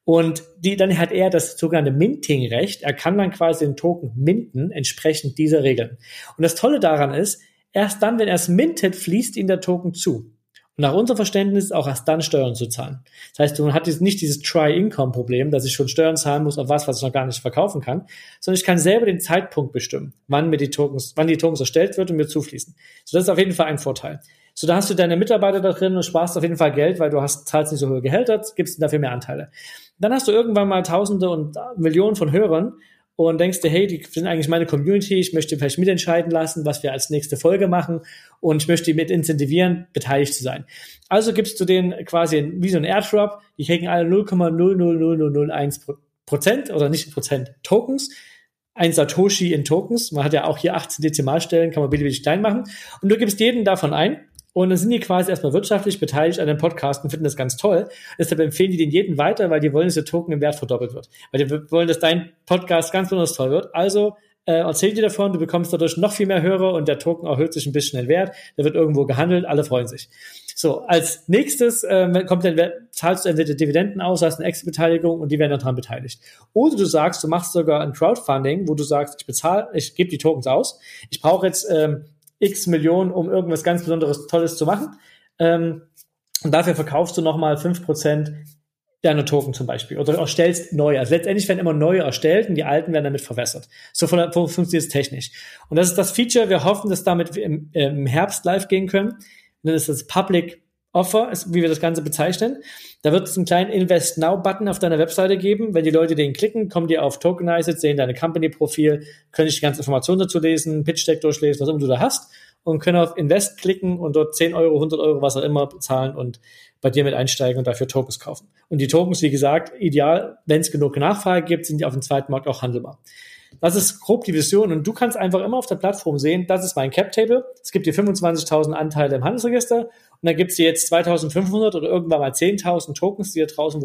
A: Und die, dann hat er das sogenannte Minting-Recht. Er kann dann quasi den Token minten, entsprechend dieser Regeln. Und das Tolle daran ist, erst dann, wenn er es mintet, fließt ihm der Token zu. Und nach unserem Verständnis auch erst dann Steuern zu zahlen. Das heißt, du hast nicht dieses Try-Income-Problem, dass ich schon Steuern zahlen muss auf was, was ich noch gar nicht verkaufen kann, sondern ich kann selber den Zeitpunkt bestimmen, wann mir die Tokens, wann die Tokens erstellt wird und mir zufließen. So, das ist auf jeden Fall ein Vorteil. So, da hast du deine Mitarbeiter da drin und sparst auf jeden Fall Geld, weil du hast, zahlst nicht so hohe Gehälter, gibst dafür mehr Anteile. Dann hast du irgendwann mal Tausende und Millionen von Hörern und denkst dir, hey, die sind eigentlich meine Community, ich möchte vielleicht mitentscheiden lassen, was wir als nächste Folge machen und ich möchte die mit incentivieren, beteiligt zu sein. Also gibst du denen quasi wie so ein Airdrop, die kriegen alle 0,00001 Prozent oder nicht Prozent Tokens, ein Satoshi in Tokens. Man hat ja auch hier 18 Dezimalstellen, kann man beliebig klein machen. Und du gibst jeden davon ein und dann sind die quasi erstmal wirtschaftlich beteiligt an dem Podcast und finden das ganz toll. Deshalb empfehlen die den jeden weiter, weil die wollen, dass der Token im Wert verdoppelt wird. Weil die wollen, dass dein Podcast ganz besonders toll wird. Also äh, erzähl dir davon, du bekommst dadurch noch viel mehr Hörer und der Token erhöht sich ein bisschen in Wert. Der wird irgendwo gehandelt, alle freuen sich. So, als nächstes äh, kommt dann, zahlst du entweder Dividenden aus, hast eine Extra-Beteiligung und die werden daran beteiligt. Oder du sagst, du machst sogar ein Crowdfunding, wo du sagst, ich bezahle, ich gebe die Tokens aus. Ich brauche jetzt ähm, x Millionen, um irgendwas ganz Besonderes, Tolles zu machen. Ähm, und dafür verkaufst du nochmal fünf Prozent deiner Token zum Beispiel oder erstellst neue. Also letztendlich werden immer neue erstellt und die alten werden damit verwässert. So funktioniert es technisch. Und das ist das Feature. Wir hoffen, dass damit im, im Herbst live gehen können. Und das ist das Public Offer, wie wir das Ganze bezeichnen. Da wird es einen kleinen Invest Now Button auf deiner Webseite geben. Wenn die Leute den klicken, kommen die auf Tokenize, sehen deine Company Profil, können sich die ganze Informationen dazu lesen, Pitch Deck durchlesen, was immer du da hast und können auf Invest klicken und dort 10 Euro, 100 Euro, was auch immer bezahlen und bei dir mit einsteigen und dafür Tokens kaufen. Und die Tokens, wie gesagt, ideal, wenn es genug Nachfrage gibt, sind die auf dem zweiten Markt auch handelbar. Das ist grob die Vision und du kannst einfach immer auf der Plattform sehen, das ist mein Cap Table. Es gibt hier 25.000 Anteile im Handelsregister und dann gibt es hier jetzt 2.500 oder irgendwann mal 10.000 Tokens, die hier draußen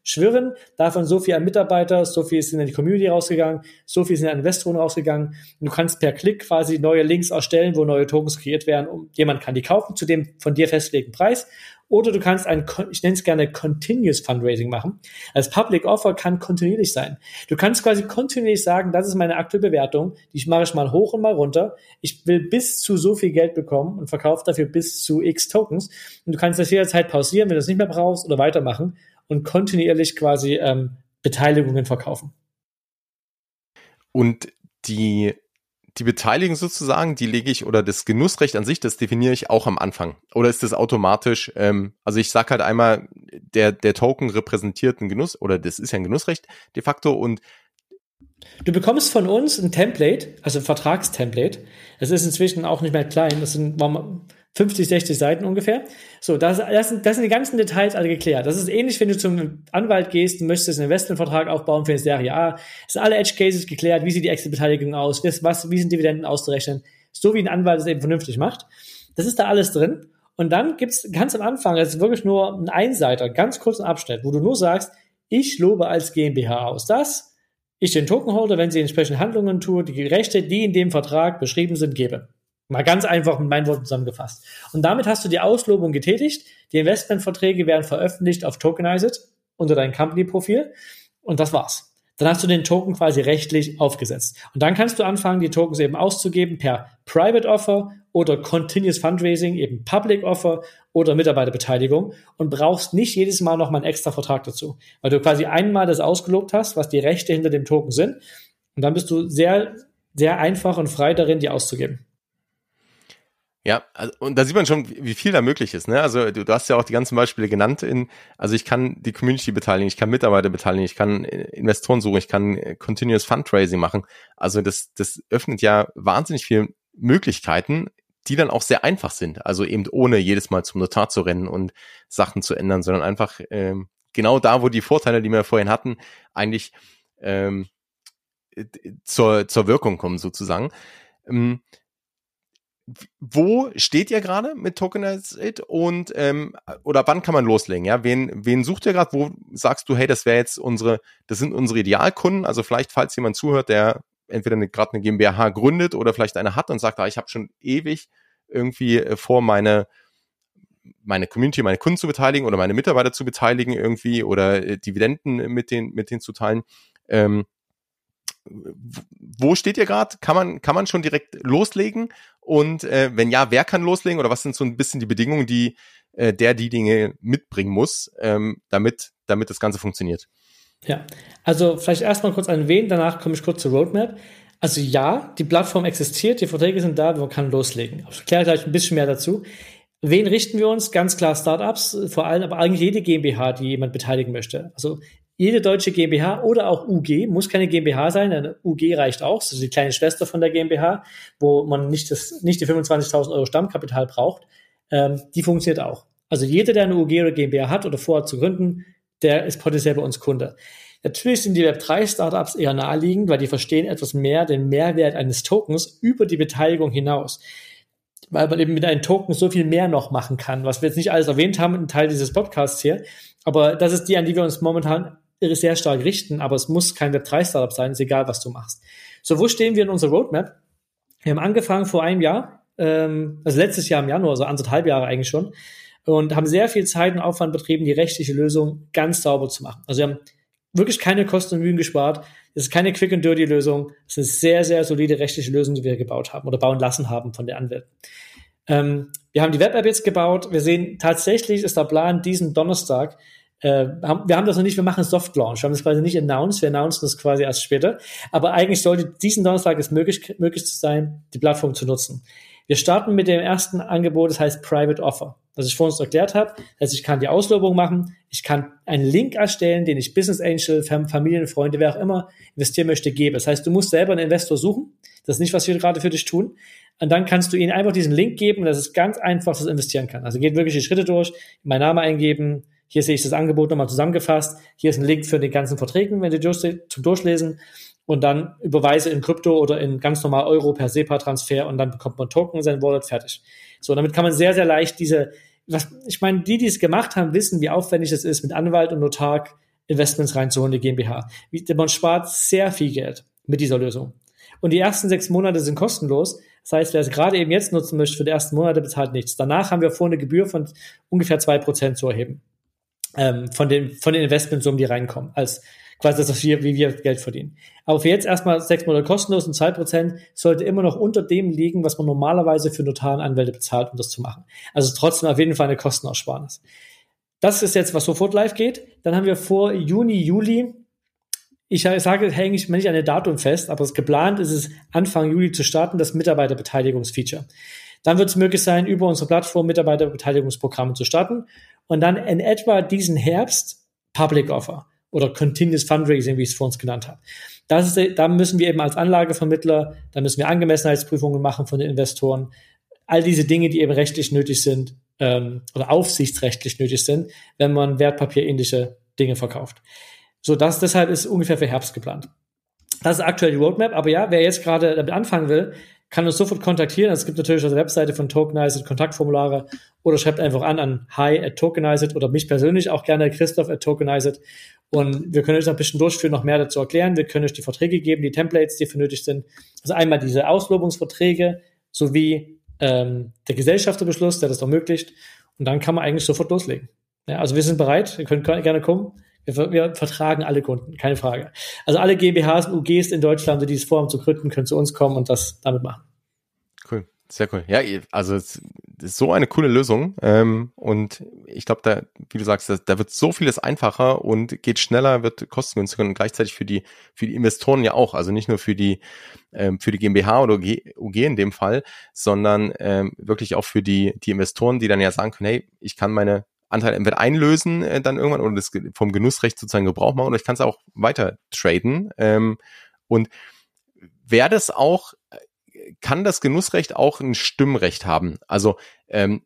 A: rumschwirren. Davon so viel an Mitarbeiter, so viel sind in die Community rausgegangen, so viel sind an Investoren rausgegangen. Und du kannst per Klick quasi neue Links erstellen, wo neue Tokens kreiert werden. Und jemand kann die kaufen zu dem von dir festgelegten Preis oder du kannst ein, ich nenne es gerne Continuous Fundraising machen. Als Public Offer kann kontinuierlich sein. Du kannst quasi kontinuierlich sagen, das ist meine aktuelle Bewertung, die mache ich mal hoch und mal runter. Ich will bis zu so viel Geld bekommen und verkaufe dafür bis zu x Tokens. Und du kannst das jederzeit pausieren, wenn du es nicht mehr brauchst oder weitermachen und kontinuierlich quasi ähm, Beteiligungen verkaufen.
B: Und die die Beteiligung sozusagen, die lege ich, oder das Genussrecht an sich, das definiere ich auch am Anfang. Oder ist das automatisch, ähm, also ich sage halt einmal, der, der Token repräsentiert einen Genuss, oder das ist ja ein Genussrecht de facto und
A: Du bekommst von uns ein Template, also ein Vertragstemplate. Es ist inzwischen auch nicht mehr klein. Das sind 50, 60 Seiten ungefähr. So, das, das, sind, das sind die ganzen Details alle geklärt. Das ist ähnlich, wenn du zum Anwalt gehst und möchtest einen Investmentvertrag aufbauen für eine Serie A. Es sind alle Edge Cases geklärt. Wie sieht die Exit-Beteiligung aus? Was, wie sind Dividenden auszurechnen? So wie ein Anwalt es eben vernünftig macht. Das ist da alles drin. Und dann gibt's ganz am Anfang, das ist wirklich nur ein Einseiter, ganz kurzen Abschnitt, wo du nur sagst, ich lobe als GmbH aus, dass ich den Tokenholder, wenn sie entsprechende Handlungen tue, die Rechte, die in dem Vertrag beschrieben sind, gebe. Mal ganz einfach mit meinen Worten zusammengefasst. Und damit hast du die Auslobung getätigt. Die Investmentverträge werden veröffentlicht auf Tokenized unter dein Company-Profil. und das war's. Dann hast du den Token quasi rechtlich aufgesetzt. Und dann kannst du anfangen, die Tokens eben auszugeben per Private Offer oder Continuous Fundraising, eben Public Offer oder Mitarbeiterbeteiligung und brauchst nicht jedes Mal nochmal einen extra Vertrag dazu, weil du quasi einmal das ausgelobt hast, was die Rechte hinter dem Token sind. Und dann bist du sehr, sehr einfach und frei darin, die auszugeben.
B: Ja, also, und da sieht man schon, wie viel da möglich ist. Ne? Also du, du hast ja auch die ganzen Beispiele genannt. In, also ich kann die Community beteiligen, ich kann Mitarbeiter beteiligen, ich kann äh, Investoren suchen, ich kann äh, Continuous Fundraising machen. Also das, das öffnet ja wahnsinnig viele Möglichkeiten, die dann auch sehr einfach sind. Also eben ohne jedes Mal zum Notar zu rennen und Sachen zu ändern, sondern einfach ähm, genau da, wo die Vorteile, die wir vorhin hatten, eigentlich ähm, zur, zur Wirkung kommen sozusagen. Ähm, wo steht ihr gerade mit Tokenize und ähm, oder wann kann man loslegen? Ja, wen wen sucht ihr gerade? Wo sagst du, hey, das wäre jetzt unsere, das sind unsere Idealkunden? Also vielleicht, falls jemand zuhört, der entweder gerade eine GmbH gründet oder vielleicht eine hat und sagt, ah, ich habe schon ewig irgendwie äh, vor, meine meine Community, meine Kunden zu beteiligen oder meine Mitarbeiter zu beteiligen irgendwie oder äh, Dividenden mit den mit denen zu teilen. Ähm, wo steht ihr gerade? Kann man, kann man schon direkt loslegen? Und äh, wenn ja, wer kann loslegen? Oder was sind so ein bisschen die Bedingungen, die äh, der die Dinge mitbringen muss, ähm, damit, damit das Ganze funktioniert?
A: Ja, also vielleicht erstmal kurz an wen, danach komme ich kurz zur Roadmap. Also ja, die Plattform existiert, die Verträge sind da, man kann loslegen. Ich erkläre gleich ein bisschen mehr dazu. Wen richten wir uns? Ganz klar Startups, vor allem aber eigentlich jede GmbH, die jemand beteiligen möchte. Also jede deutsche GmbH oder auch UG, muss keine GmbH sein, eine UG reicht auch, ist die kleine Schwester von der GmbH, wo man nicht, das, nicht die 25.000 Euro Stammkapital braucht, ähm, die funktioniert auch. Also jeder, der eine UG oder GmbH hat oder vorhat zu gründen, der ist potenziell bei uns Kunde. Natürlich sind die Web3-Startups eher naheliegend, weil die verstehen etwas mehr den Mehrwert eines Tokens über die Beteiligung hinaus. Weil man eben mit einem Token so viel mehr noch machen kann, was wir jetzt nicht alles erwähnt haben, ein Teil dieses Podcasts hier. Aber das ist die, an die wir uns momentan sehr stark richten, aber es muss kein Web3-Startup sein, ist egal, was du machst. So, wo stehen wir in unserer Roadmap? Wir haben angefangen vor einem Jahr, ähm, also letztes Jahr im Januar, also anderthalb Jahre eigentlich schon, und haben sehr viel Zeit und Aufwand betrieben, die rechtliche Lösung ganz sauber zu machen. Also wir haben wirklich keine Kosten und Mühen gespart. Es ist keine Quick and Dirty Lösung. Es ist eine sehr, sehr solide rechtliche Lösung, die wir gebaut haben oder bauen lassen haben von der Anwälten. Ähm, wir haben die Web-App jetzt gebaut. Wir sehen tatsächlich ist der Plan, diesen Donnerstag äh, haben, wir haben das noch nicht, wir machen Soft Launch. Wir haben das quasi nicht announced, wir announcen das quasi erst später. Aber eigentlich sollte diesen Donnerstag es möglich, möglich sein, die Plattform zu nutzen. Wir starten mit dem ersten Angebot, das heißt Private Offer, das ich vorhin erklärt habe. Also ich kann die Auslobung machen, ich kann einen Link erstellen, den ich Business Angel, Familien, Freunde, wer auch immer investieren möchte, gebe. Das heißt, du musst selber einen Investor suchen. Das ist nicht, was wir gerade für dich tun. Und dann kannst du ihnen einfach diesen Link geben, dass es ganz einfach das investieren kann. Also geht wirklich die Schritte durch, meinen Namen eingeben, hier sehe ich das Angebot nochmal zusammengefasst. Hier ist ein Link für die ganzen Verträgen, wenn Sie durch, zum Durchlesen. Und dann überweise in Krypto oder in ganz normal Euro per SEPA-Transfer und dann bekommt man Token in sein Wallet fertig. So, damit kann man sehr, sehr leicht diese, was, ich meine, die, die es gemacht haben, wissen, wie aufwendig es ist, mit Anwalt und Notar Investments reinzuholen, die GmbH. Man spart sehr viel Geld mit dieser Lösung. Und die ersten sechs Monate sind kostenlos. Das heißt, wer es gerade eben jetzt nutzen möchte, für die ersten Monate bezahlt nichts. Danach haben wir vor, eine Gebühr von ungefähr zwei Prozent zu erheben ähm, von den von den Investmentsummen, die reinkommen, als quasi das, was wir, wie wir Geld verdienen. Aber für jetzt erstmal sechs Monate kostenlos und zwei Prozent sollte immer noch unter dem liegen, was man normalerweise für Notaren Anwälte bezahlt, um das zu machen. Also trotzdem auf jeden Fall eine Kostenersparnis. Das ist jetzt, was sofort live geht. Dann haben wir vor Juni, Juli ich sage, hänge ich mir nicht an ein Datum fest, aber es geplant ist es, Anfang Juli zu starten, das Mitarbeiterbeteiligungsfeature. Dann wird es möglich sein, über unsere Plattform Mitarbeiterbeteiligungsprogramme zu starten und dann in etwa diesen Herbst Public Offer oder Continuous Fundraising, wie ich es vor uns genannt habe. Das ist, da müssen wir eben als Anlagevermittler, da müssen wir Angemessenheitsprüfungen machen von den Investoren. All diese Dinge, die eben rechtlich nötig sind ähm, oder aufsichtsrechtlich nötig sind, wenn man wertpapierähnliche Dinge verkauft. So, das deshalb ist ungefähr für Herbst geplant. Das ist aktuell die Roadmap, aber ja, wer jetzt gerade damit anfangen will, kann uns sofort kontaktieren. Es gibt natürlich auf der Webseite von Tokenized Kontaktformulare oder schreibt einfach an an hi at Tokenized oder mich persönlich auch gerne Christoph at Tokenized. Und wir können euch noch ein bisschen durchführen, noch mehr dazu erklären. Wir können euch die Verträge geben, die Templates, die für nötig sind. Also einmal diese Auslobungsverträge sowie ähm, der Gesellschafterbeschluss, der das ermöglicht. Und dann kann man eigentlich sofort loslegen. Ja, also wir sind bereit. Ihr könnt gerne kommen. Wir, wir, vertragen alle Kunden, keine Frage. Also alle GmbHs und UGs in Deutschland, die es vorhaben zu gründen, können zu uns kommen und das damit machen.
B: Cool. Sehr cool. Ja, also es ist so eine coole Lösung. Ähm, und ich glaube, da, wie du sagst, da, da, wird so vieles einfacher und geht schneller, wird kostengünstiger und gleichzeitig für die, für die Investoren ja auch. Also nicht nur für die, ähm, für die GmbH oder UG, UG in dem Fall, sondern ähm, wirklich auch für die, die Investoren, die dann ja sagen können, hey, ich kann meine Anteile entweder einlösen äh, dann irgendwann oder das vom Genussrecht sozusagen Gebrauch machen oder ich kann es auch weiter traden. Ähm, und wäre das auch kann das Genussrecht auch ein Stimmrecht haben? Also ähm,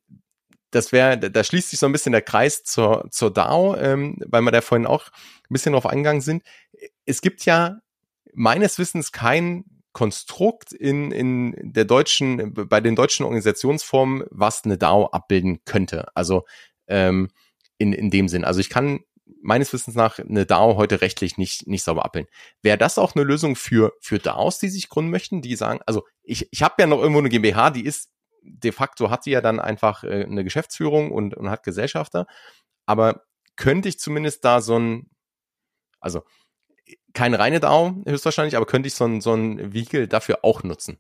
B: das wäre, da schließt sich so ein bisschen der Kreis zur, zur DAO, ähm, weil wir da vorhin auch ein bisschen drauf eingegangen sind. Es gibt ja meines Wissens kein Konstrukt in, in der deutschen, bei den deutschen Organisationsformen, was eine DAO abbilden könnte. Also ähm, in, in dem Sinn. Also ich kann meines Wissens nach eine DAO heute rechtlich nicht, nicht sauber abbilden. Wäre das auch eine Lösung für, für DAOs, die sich gründen möchten, die sagen, also ich, ich habe ja noch irgendwo eine GmbH, die ist de facto hat sie ja dann einfach äh, eine Geschäftsführung und, und hat Gesellschafter, aber könnte ich zumindest da so ein, also keine reine DAO höchstwahrscheinlich, aber könnte ich so ein, so ein Vehicle dafür auch nutzen?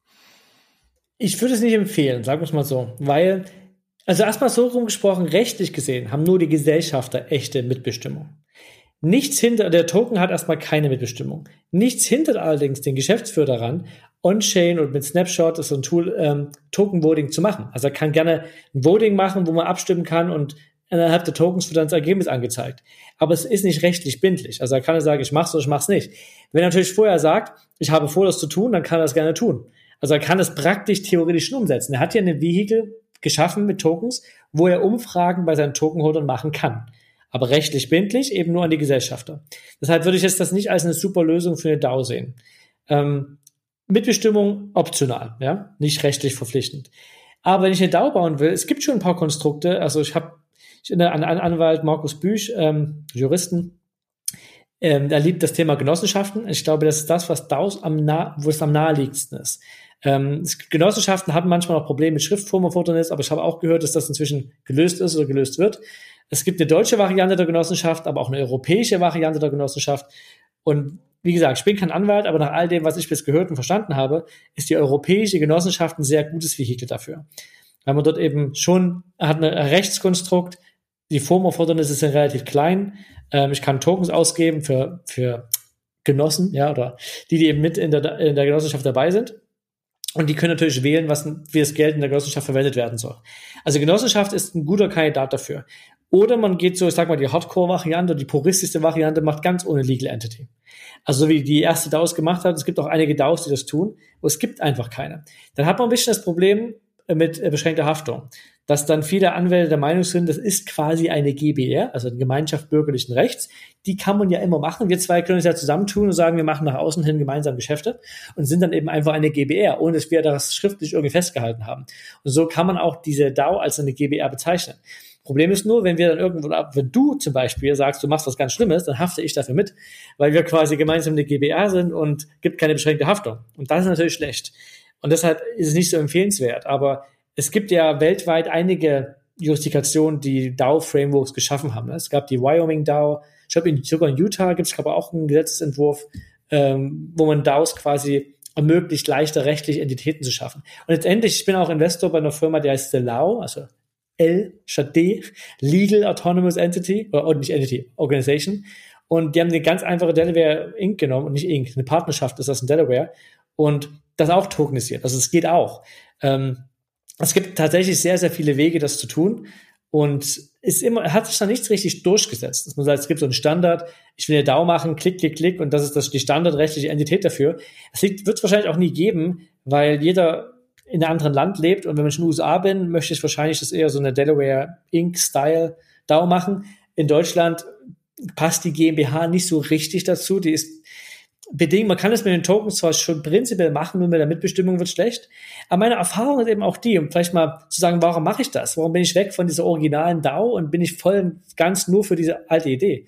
A: Ich würde es nicht empfehlen, sagen wir es mal so, weil also erstmal so rumgesprochen, rechtlich gesehen haben nur die Gesellschafter echte Mitbestimmung. Nichts hinter, der Token hat erstmal keine Mitbestimmung. Nichts hindert allerdings den Geschäftsführer daran, On-Chain und mit Snapshot ist so ein Tool, ähm, Token-Voting zu machen. Also er kann gerne ein Voting machen, wo man abstimmen kann und innerhalb der Tokens wird dann das Ergebnis angezeigt. Aber es ist nicht rechtlich bindlich. Also er kann sagen, ich mach's oder ich mach's nicht. Wenn er natürlich vorher sagt, ich habe vor, das zu tun, dann kann er das gerne tun. Also er kann es praktisch theoretisch schon umsetzen. Er hat hier eine Vehikel, geschaffen mit Tokens, wo er Umfragen bei seinen Tokenholdern machen kann. Aber rechtlich bindlich eben nur an die Gesellschafter. Deshalb würde ich jetzt das nicht als eine super Lösung für eine DAO sehen. Ähm, Mitbestimmung optional, ja, nicht rechtlich verpflichtend. Aber wenn ich eine DAO bauen will, es gibt schon ein paar Konstrukte. Also ich habe einen Anwalt Markus Büch, ähm, Juristen, ähm, der liebt das Thema Genossenschaften. Ich glaube, das ist das, was DAOs am nah, wo es am naheliegendsten ist. Ähm, Genossenschaften haben manchmal noch Probleme mit Schriftformerfordernis, aber ich habe auch gehört, dass das inzwischen gelöst ist oder gelöst wird. Es gibt eine deutsche Variante der Genossenschaft, aber auch eine europäische Variante der Genossenschaft. Und wie gesagt, ich bin kein Anwalt, aber nach all dem, was ich bis gehört und verstanden habe, ist die europäische Genossenschaft ein sehr gutes Vehikel dafür. Weil man dort eben schon hat ein Rechtskonstrukt, die Formerfordernisse sind relativ klein. Ähm, ich kann Tokens ausgeben für, für Genossen, ja, oder die, die eben mit in der, in der Genossenschaft dabei sind. Und die können natürlich wählen, was, wie das Geld in der Genossenschaft verwendet werden soll. Also Genossenschaft ist ein guter Kandidat dafür. Oder man geht so, ich sag mal, die Hardcore-Variante, die puristischste Variante macht ganz ohne Legal Entity. Also so wie die erste DAOs gemacht hat, es gibt auch einige DAOs, die das tun, aber es gibt einfach keine. Dann hat man ein bisschen das Problem mit äh, beschränkter Haftung dass dann viele Anwälte der Meinung sind, das ist quasi eine GBR, also eine Gemeinschaft bürgerlichen Rechts. Die kann man ja immer machen. Wir zwei können uns ja zusammentun und sagen, wir machen nach außen hin gemeinsam Geschäfte und sind dann eben einfach eine GBR, ohne dass wir das schriftlich irgendwie festgehalten haben. Und so kann man auch diese DAO als eine GBR bezeichnen. Problem ist nur, wenn wir dann irgendwo, wenn du zum Beispiel sagst, du machst was ganz Schlimmes, dann hafte ich dafür mit, weil wir quasi gemeinsam eine GBR sind und gibt keine beschränkte Haftung. Und das ist natürlich schlecht. Und deshalb ist es nicht so empfehlenswert. Aber es gibt ja weltweit einige Jurisdikationen, die DAO-Frameworks geschaffen haben. Es gab die Wyoming DAO, ich glaube, in, sogar in Utah gibt es aber auch einen Gesetzentwurf, ähm, wo man DAOs quasi ermöglicht, leichter rechtliche Entitäten zu schaffen. Und letztendlich, ich bin auch Investor bei einer Firma, die heißt The LAO, also L statt D, Legal Autonomous Entity, oder nicht Entity, Organization. Und die haben eine ganz einfache Delaware Inc. genommen und nicht Inc., eine Partnerschaft ist das in Delaware. Und das auch tokenisiert. Also es geht auch. Ähm, es gibt tatsächlich sehr, sehr viele Wege, das zu tun. Und ist immer, hat sich da nichts richtig durchgesetzt. Dass man sagt, es gibt so einen Standard, ich will eine DAO machen, klick, klick, klick, und das ist das, die standardrechtliche Entität dafür. Das wird es wahrscheinlich auch nie geben, weil jeder in einem anderen Land lebt und wenn ich in den USA bin, möchte ich wahrscheinlich das eher so eine Delaware Inc-Style DAO machen. In Deutschland passt die GmbH nicht so richtig dazu. Die ist bedingt, man kann es mit den Tokens zwar schon prinzipiell machen, nur mit der Mitbestimmung wird schlecht. Aber meine Erfahrung ist eben auch die, um vielleicht mal zu sagen, warum mache ich das? Warum bin ich weg von dieser originalen DAO und bin ich voll ganz nur für diese alte Idee?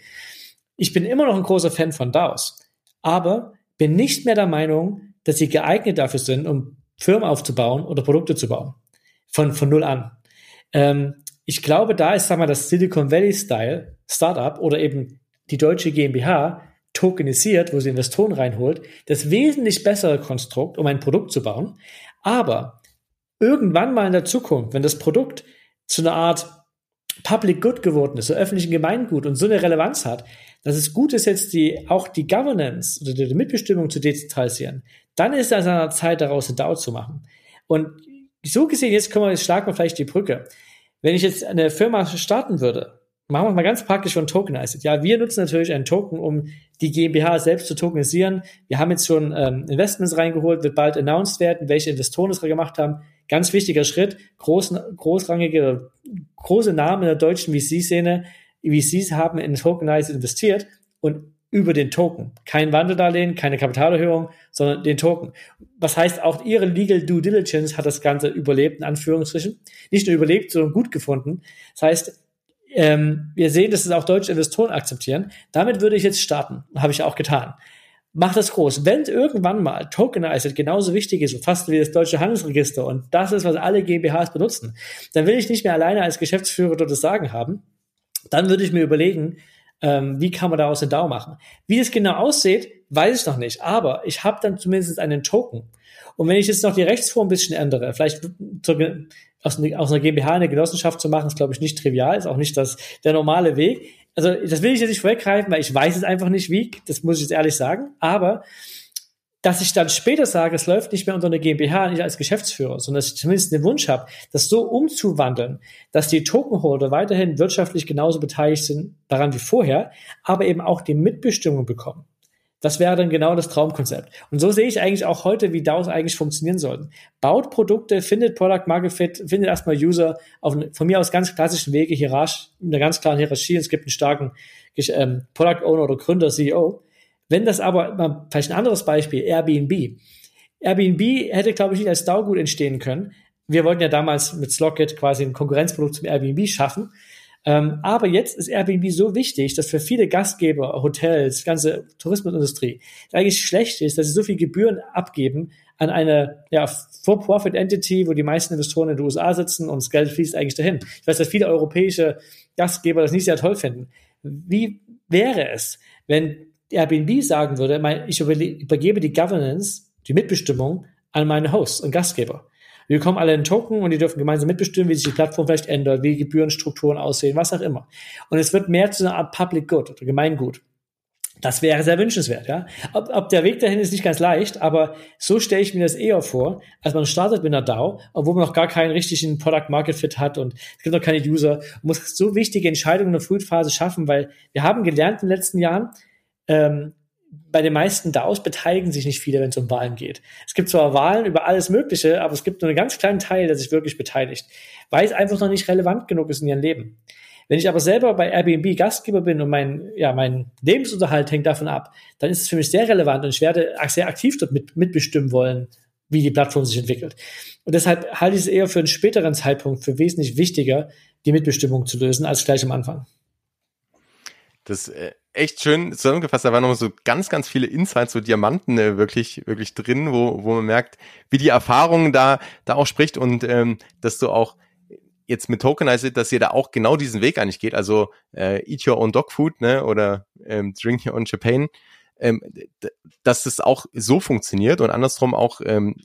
A: Ich bin immer noch ein großer Fan von DAOs, aber bin nicht mehr der Meinung, dass sie geeignet dafür sind, um Firmen aufzubauen oder Produkte zu bauen. Von, von null an. Ähm, ich glaube, da ist, sag mal, das Silicon Valley Style Startup oder eben die deutsche GmbH tokenisiert, wo sie Investoren reinholt, das wesentlich bessere Konstrukt, um ein Produkt zu bauen. Aber irgendwann mal in der Zukunft, wenn das Produkt zu einer Art Public Good geworden ist, so öffentlichen Gemeingut und so eine Relevanz hat, dass es gut ist, jetzt die, auch die Governance oder die Mitbestimmung zu dezentralisieren, dann ist es an der Zeit, daraus eine DAO zu machen. Und so gesehen, jetzt können wir, jetzt schlagen wir vielleicht die Brücke. Wenn ich jetzt eine Firma starten würde, machen wir mal ganz praktisch von Tokenized. Ja, wir nutzen natürlich einen Token, um die GmbH selbst zu tokenisieren. Wir haben jetzt schon ähm, Investments reingeholt, wird bald announced werden, welche Investoren es gemacht haben. Ganz wichtiger Schritt, groß, großrangige, große Namen in der deutschen VC-Szene, VCs haben in Tokenized investiert und über den Token. Kein Wandeldarlehen, keine Kapitalerhöhung, sondern den Token. Was heißt, auch ihre Legal Due Diligence hat das Ganze überlebt, in Anführungsstrichen. Nicht nur überlebt, sondern gut gefunden. Das heißt, ähm, wir sehen, dass es auch deutsche Investoren akzeptieren. Damit würde ich jetzt starten. Habe ich auch getan. Mach das groß. Wenn irgendwann mal Tokenized genauso wichtig ist, fast wie das deutsche Handelsregister und das ist, was alle GmbHs benutzen, dann will ich nicht mehr alleine als Geschäftsführer dort das Sagen haben. Dann würde ich mir überlegen, ähm, wie kann man daraus eine DAO machen. Wie es genau aussieht, weiß ich noch nicht. Aber ich habe dann zumindest einen Token. Und wenn ich jetzt noch die Rechtsform ein bisschen ändere, vielleicht aus, aus einer GmbH eine Genossenschaft zu machen, ist, glaube ich, nicht trivial, ist auch nicht das, der normale Weg. Also das will ich jetzt nicht vorweggreifen, weil ich weiß es einfach nicht wie, das muss ich jetzt ehrlich sagen. Aber dass ich dann später sage, es läuft nicht mehr unter einer GmbH, nicht als Geschäftsführer, sondern dass ich zumindest den Wunsch habe, das so umzuwandeln, dass die Tokenholder weiterhin wirtschaftlich genauso beteiligt sind daran wie vorher, aber eben auch die Mitbestimmung bekommen. Das wäre dann genau das Traumkonzept. Und so sehe ich eigentlich auch heute, wie DAOs eigentlich funktionieren sollten. Baut Produkte, findet Product Market Fit, findet erstmal User auf von mir aus ganz klassischen Wege, hierarchisch, in einer ganz klaren Hierarchie. Es gibt einen starken ähm, Product Owner oder Gründer, CEO. Wenn das aber, mal, vielleicht ein anderes Beispiel, Airbnb. Airbnb hätte, glaube ich, nicht als DAO gut entstehen können. Wir wollten ja damals mit Slockit quasi ein Konkurrenzprodukt zum Airbnb schaffen. Ähm, aber jetzt ist Airbnb so wichtig, dass für viele Gastgeber, Hotels, ganze Tourismusindustrie eigentlich schlecht ist, dass sie so viel Gebühren abgeben an eine ja, For-Profit-Entity, wo die meisten Investoren in den USA sitzen und das Geld fließt eigentlich dahin. Ich weiß, dass viele europäische Gastgeber das nicht sehr toll finden. Wie wäre es, wenn Airbnb sagen würde, ich übergebe die Governance, die Mitbestimmung an meine Hosts und Gastgeber. Wir bekommen alle einen Token und die dürfen gemeinsam mitbestimmen, wie sich die Plattform vielleicht ändert, wie Gebührenstrukturen aussehen, was auch immer. Und es wird mehr zu einer Art Public Good oder Gemeingut. Das wäre sehr wünschenswert, ja. Ob, ob der Weg dahin ist nicht ganz leicht, aber so stelle ich mir das eher vor, als man startet mit einer DAO, obwohl man noch gar keinen richtigen Product Market Fit hat und es gibt noch keine User, muss so wichtige Entscheidungen in der Frühphase schaffen, weil wir haben gelernt in den letzten Jahren, ähm, bei den meisten DAOs beteiligen sich nicht viele, wenn es um Wahlen geht. Es gibt zwar Wahlen über alles Mögliche, aber es gibt nur einen ganz kleinen Teil, der sich wirklich beteiligt, weil es einfach noch nicht relevant genug ist in ihrem Leben. Wenn ich aber selber bei Airbnb Gastgeber bin und mein, ja, mein Lebensunterhalt hängt davon ab, dann ist es für mich sehr relevant und ich werde sehr aktiv dort mit, mitbestimmen wollen, wie die Plattform sich entwickelt. Und deshalb halte ich es eher für einen späteren Zeitpunkt für wesentlich wichtiger, die Mitbestimmung zu lösen, als gleich am Anfang.
B: Das äh, echt schön zusammengefasst. Da waren noch so ganz, ganz viele Insights, so Diamanten äh, wirklich, wirklich drin, wo, wo man merkt, wie die Erfahrung da, da auch spricht und ähm, dass du auch jetzt mit Tokenized, dass ihr da auch genau diesen Weg eigentlich geht. Also äh, eat your own dog food, ne? Oder ähm, drink your own champagne. Ähm, dass das auch so funktioniert und andersrum auch ähm,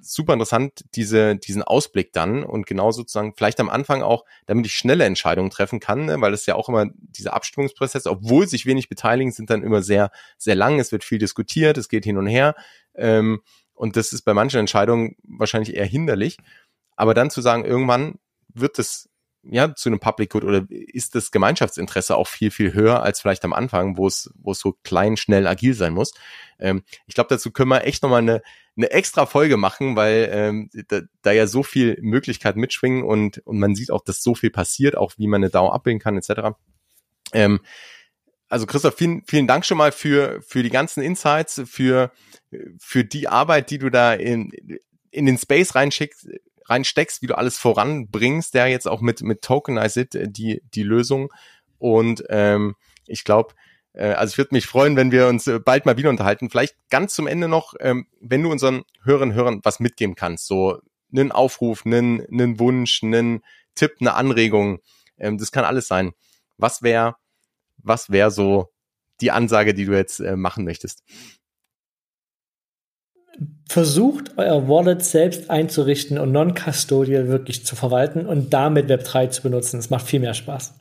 B: super interessant, diese, diesen Ausblick dann und genau sozusagen vielleicht am Anfang auch, damit ich schnelle Entscheidungen treffen kann, ne, weil es ja auch immer diese Abstimmungsprozesse, obwohl sich wenig beteiligen, sind dann immer sehr, sehr lang. Es wird viel diskutiert, es geht hin und her. Ähm, und das ist bei manchen Entscheidungen wahrscheinlich eher hinderlich. Aber dann zu sagen, irgendwann wird es ja, zu einem Public Good oder ist das Gemeinschaftsinteresse auch viel, viel höher als vielleicht am Anfang, wo es, wo es so klein, schnell, agil sein muss. Ähm, ich glaube, dazu können wir echt nochmal eine, eine extra Folge machen, weil ähm, da, da ja so viel Möglichkeiten mitschwingen und, und man sieht auch, dass so viel passiert, auch wie man eine DAO abbilden kann, etc. Ähm, also Christoph, vielen, vielen Dank schon mal für, für die ganzen Insights, für, für die Arbeit, die du da in, in den Space reinschickst, reinsteckst, wie du alles voranbringst, der jetzt auch mit, mit Tokenized äh, die, die Lösung. Und ähm, ich glaube, äh, also ich würde mich freuen, wenn wir uns äh, bald mal wieder unterhalten. Vielleicht ganz zum Ende noch, ähm, wenn du unseren Hörern Hörern was mitgeben kannst, so einen Aufruf, einen, einen Wunsch, einen Tipp, eine Anregung, ähm, das kann alles sein. Was wäre was wäre so die Ansage, die du jetzt äh, machen möchtest?
A: Versucht euer Wallet selbst einzurichten und non-custodial wirklich zu verwalten und damit Web3 zu benutzen. Es macht viel mehr Spaß.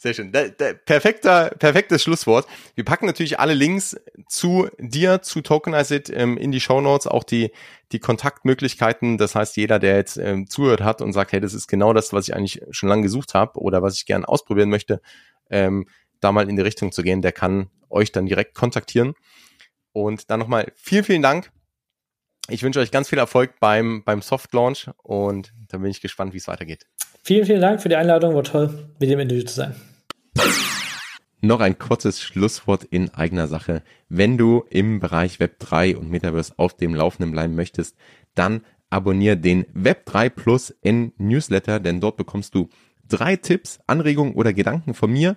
B: Sehr schön. Da, da, perfekter, perfektes Schlusswort. Wir packen natürlich alle Links zu dir, zu Tokenized ähm, in die Show Notes, auch die, die Kontaktmöglichkeiten. Das heißt, jeder, der jetzt ähm, zuhört hat und sagt, hey, das ist genau das, was ich eigentlich schon lange gesucht habe oder was ich gerne ausprobieren möchte, ähm, da mal in die Richtung zu gehen, der kann euch dann direkt kontaktieren. Und dann nochmal vielen, vielen Dank. Ich wünsche euch ganz viel Erfolg beim, beim Soft Launch und dann bin ich gespannt, wie es weitergeht.
A: Vielen, vielen Dank für die Einladung. War toll, mit dem Interview zu sein.
B: Noch ein kurzes Schlusswort in eigener Sache. Wenn du im Bereich Web 3 und Metaverse auf dem Laufenden bleiben möchtest, dann abonniere den Web 3 Plus N Newsletter, denn dort bekommst du drei Tipps, Anregungen oder Gedanken von mir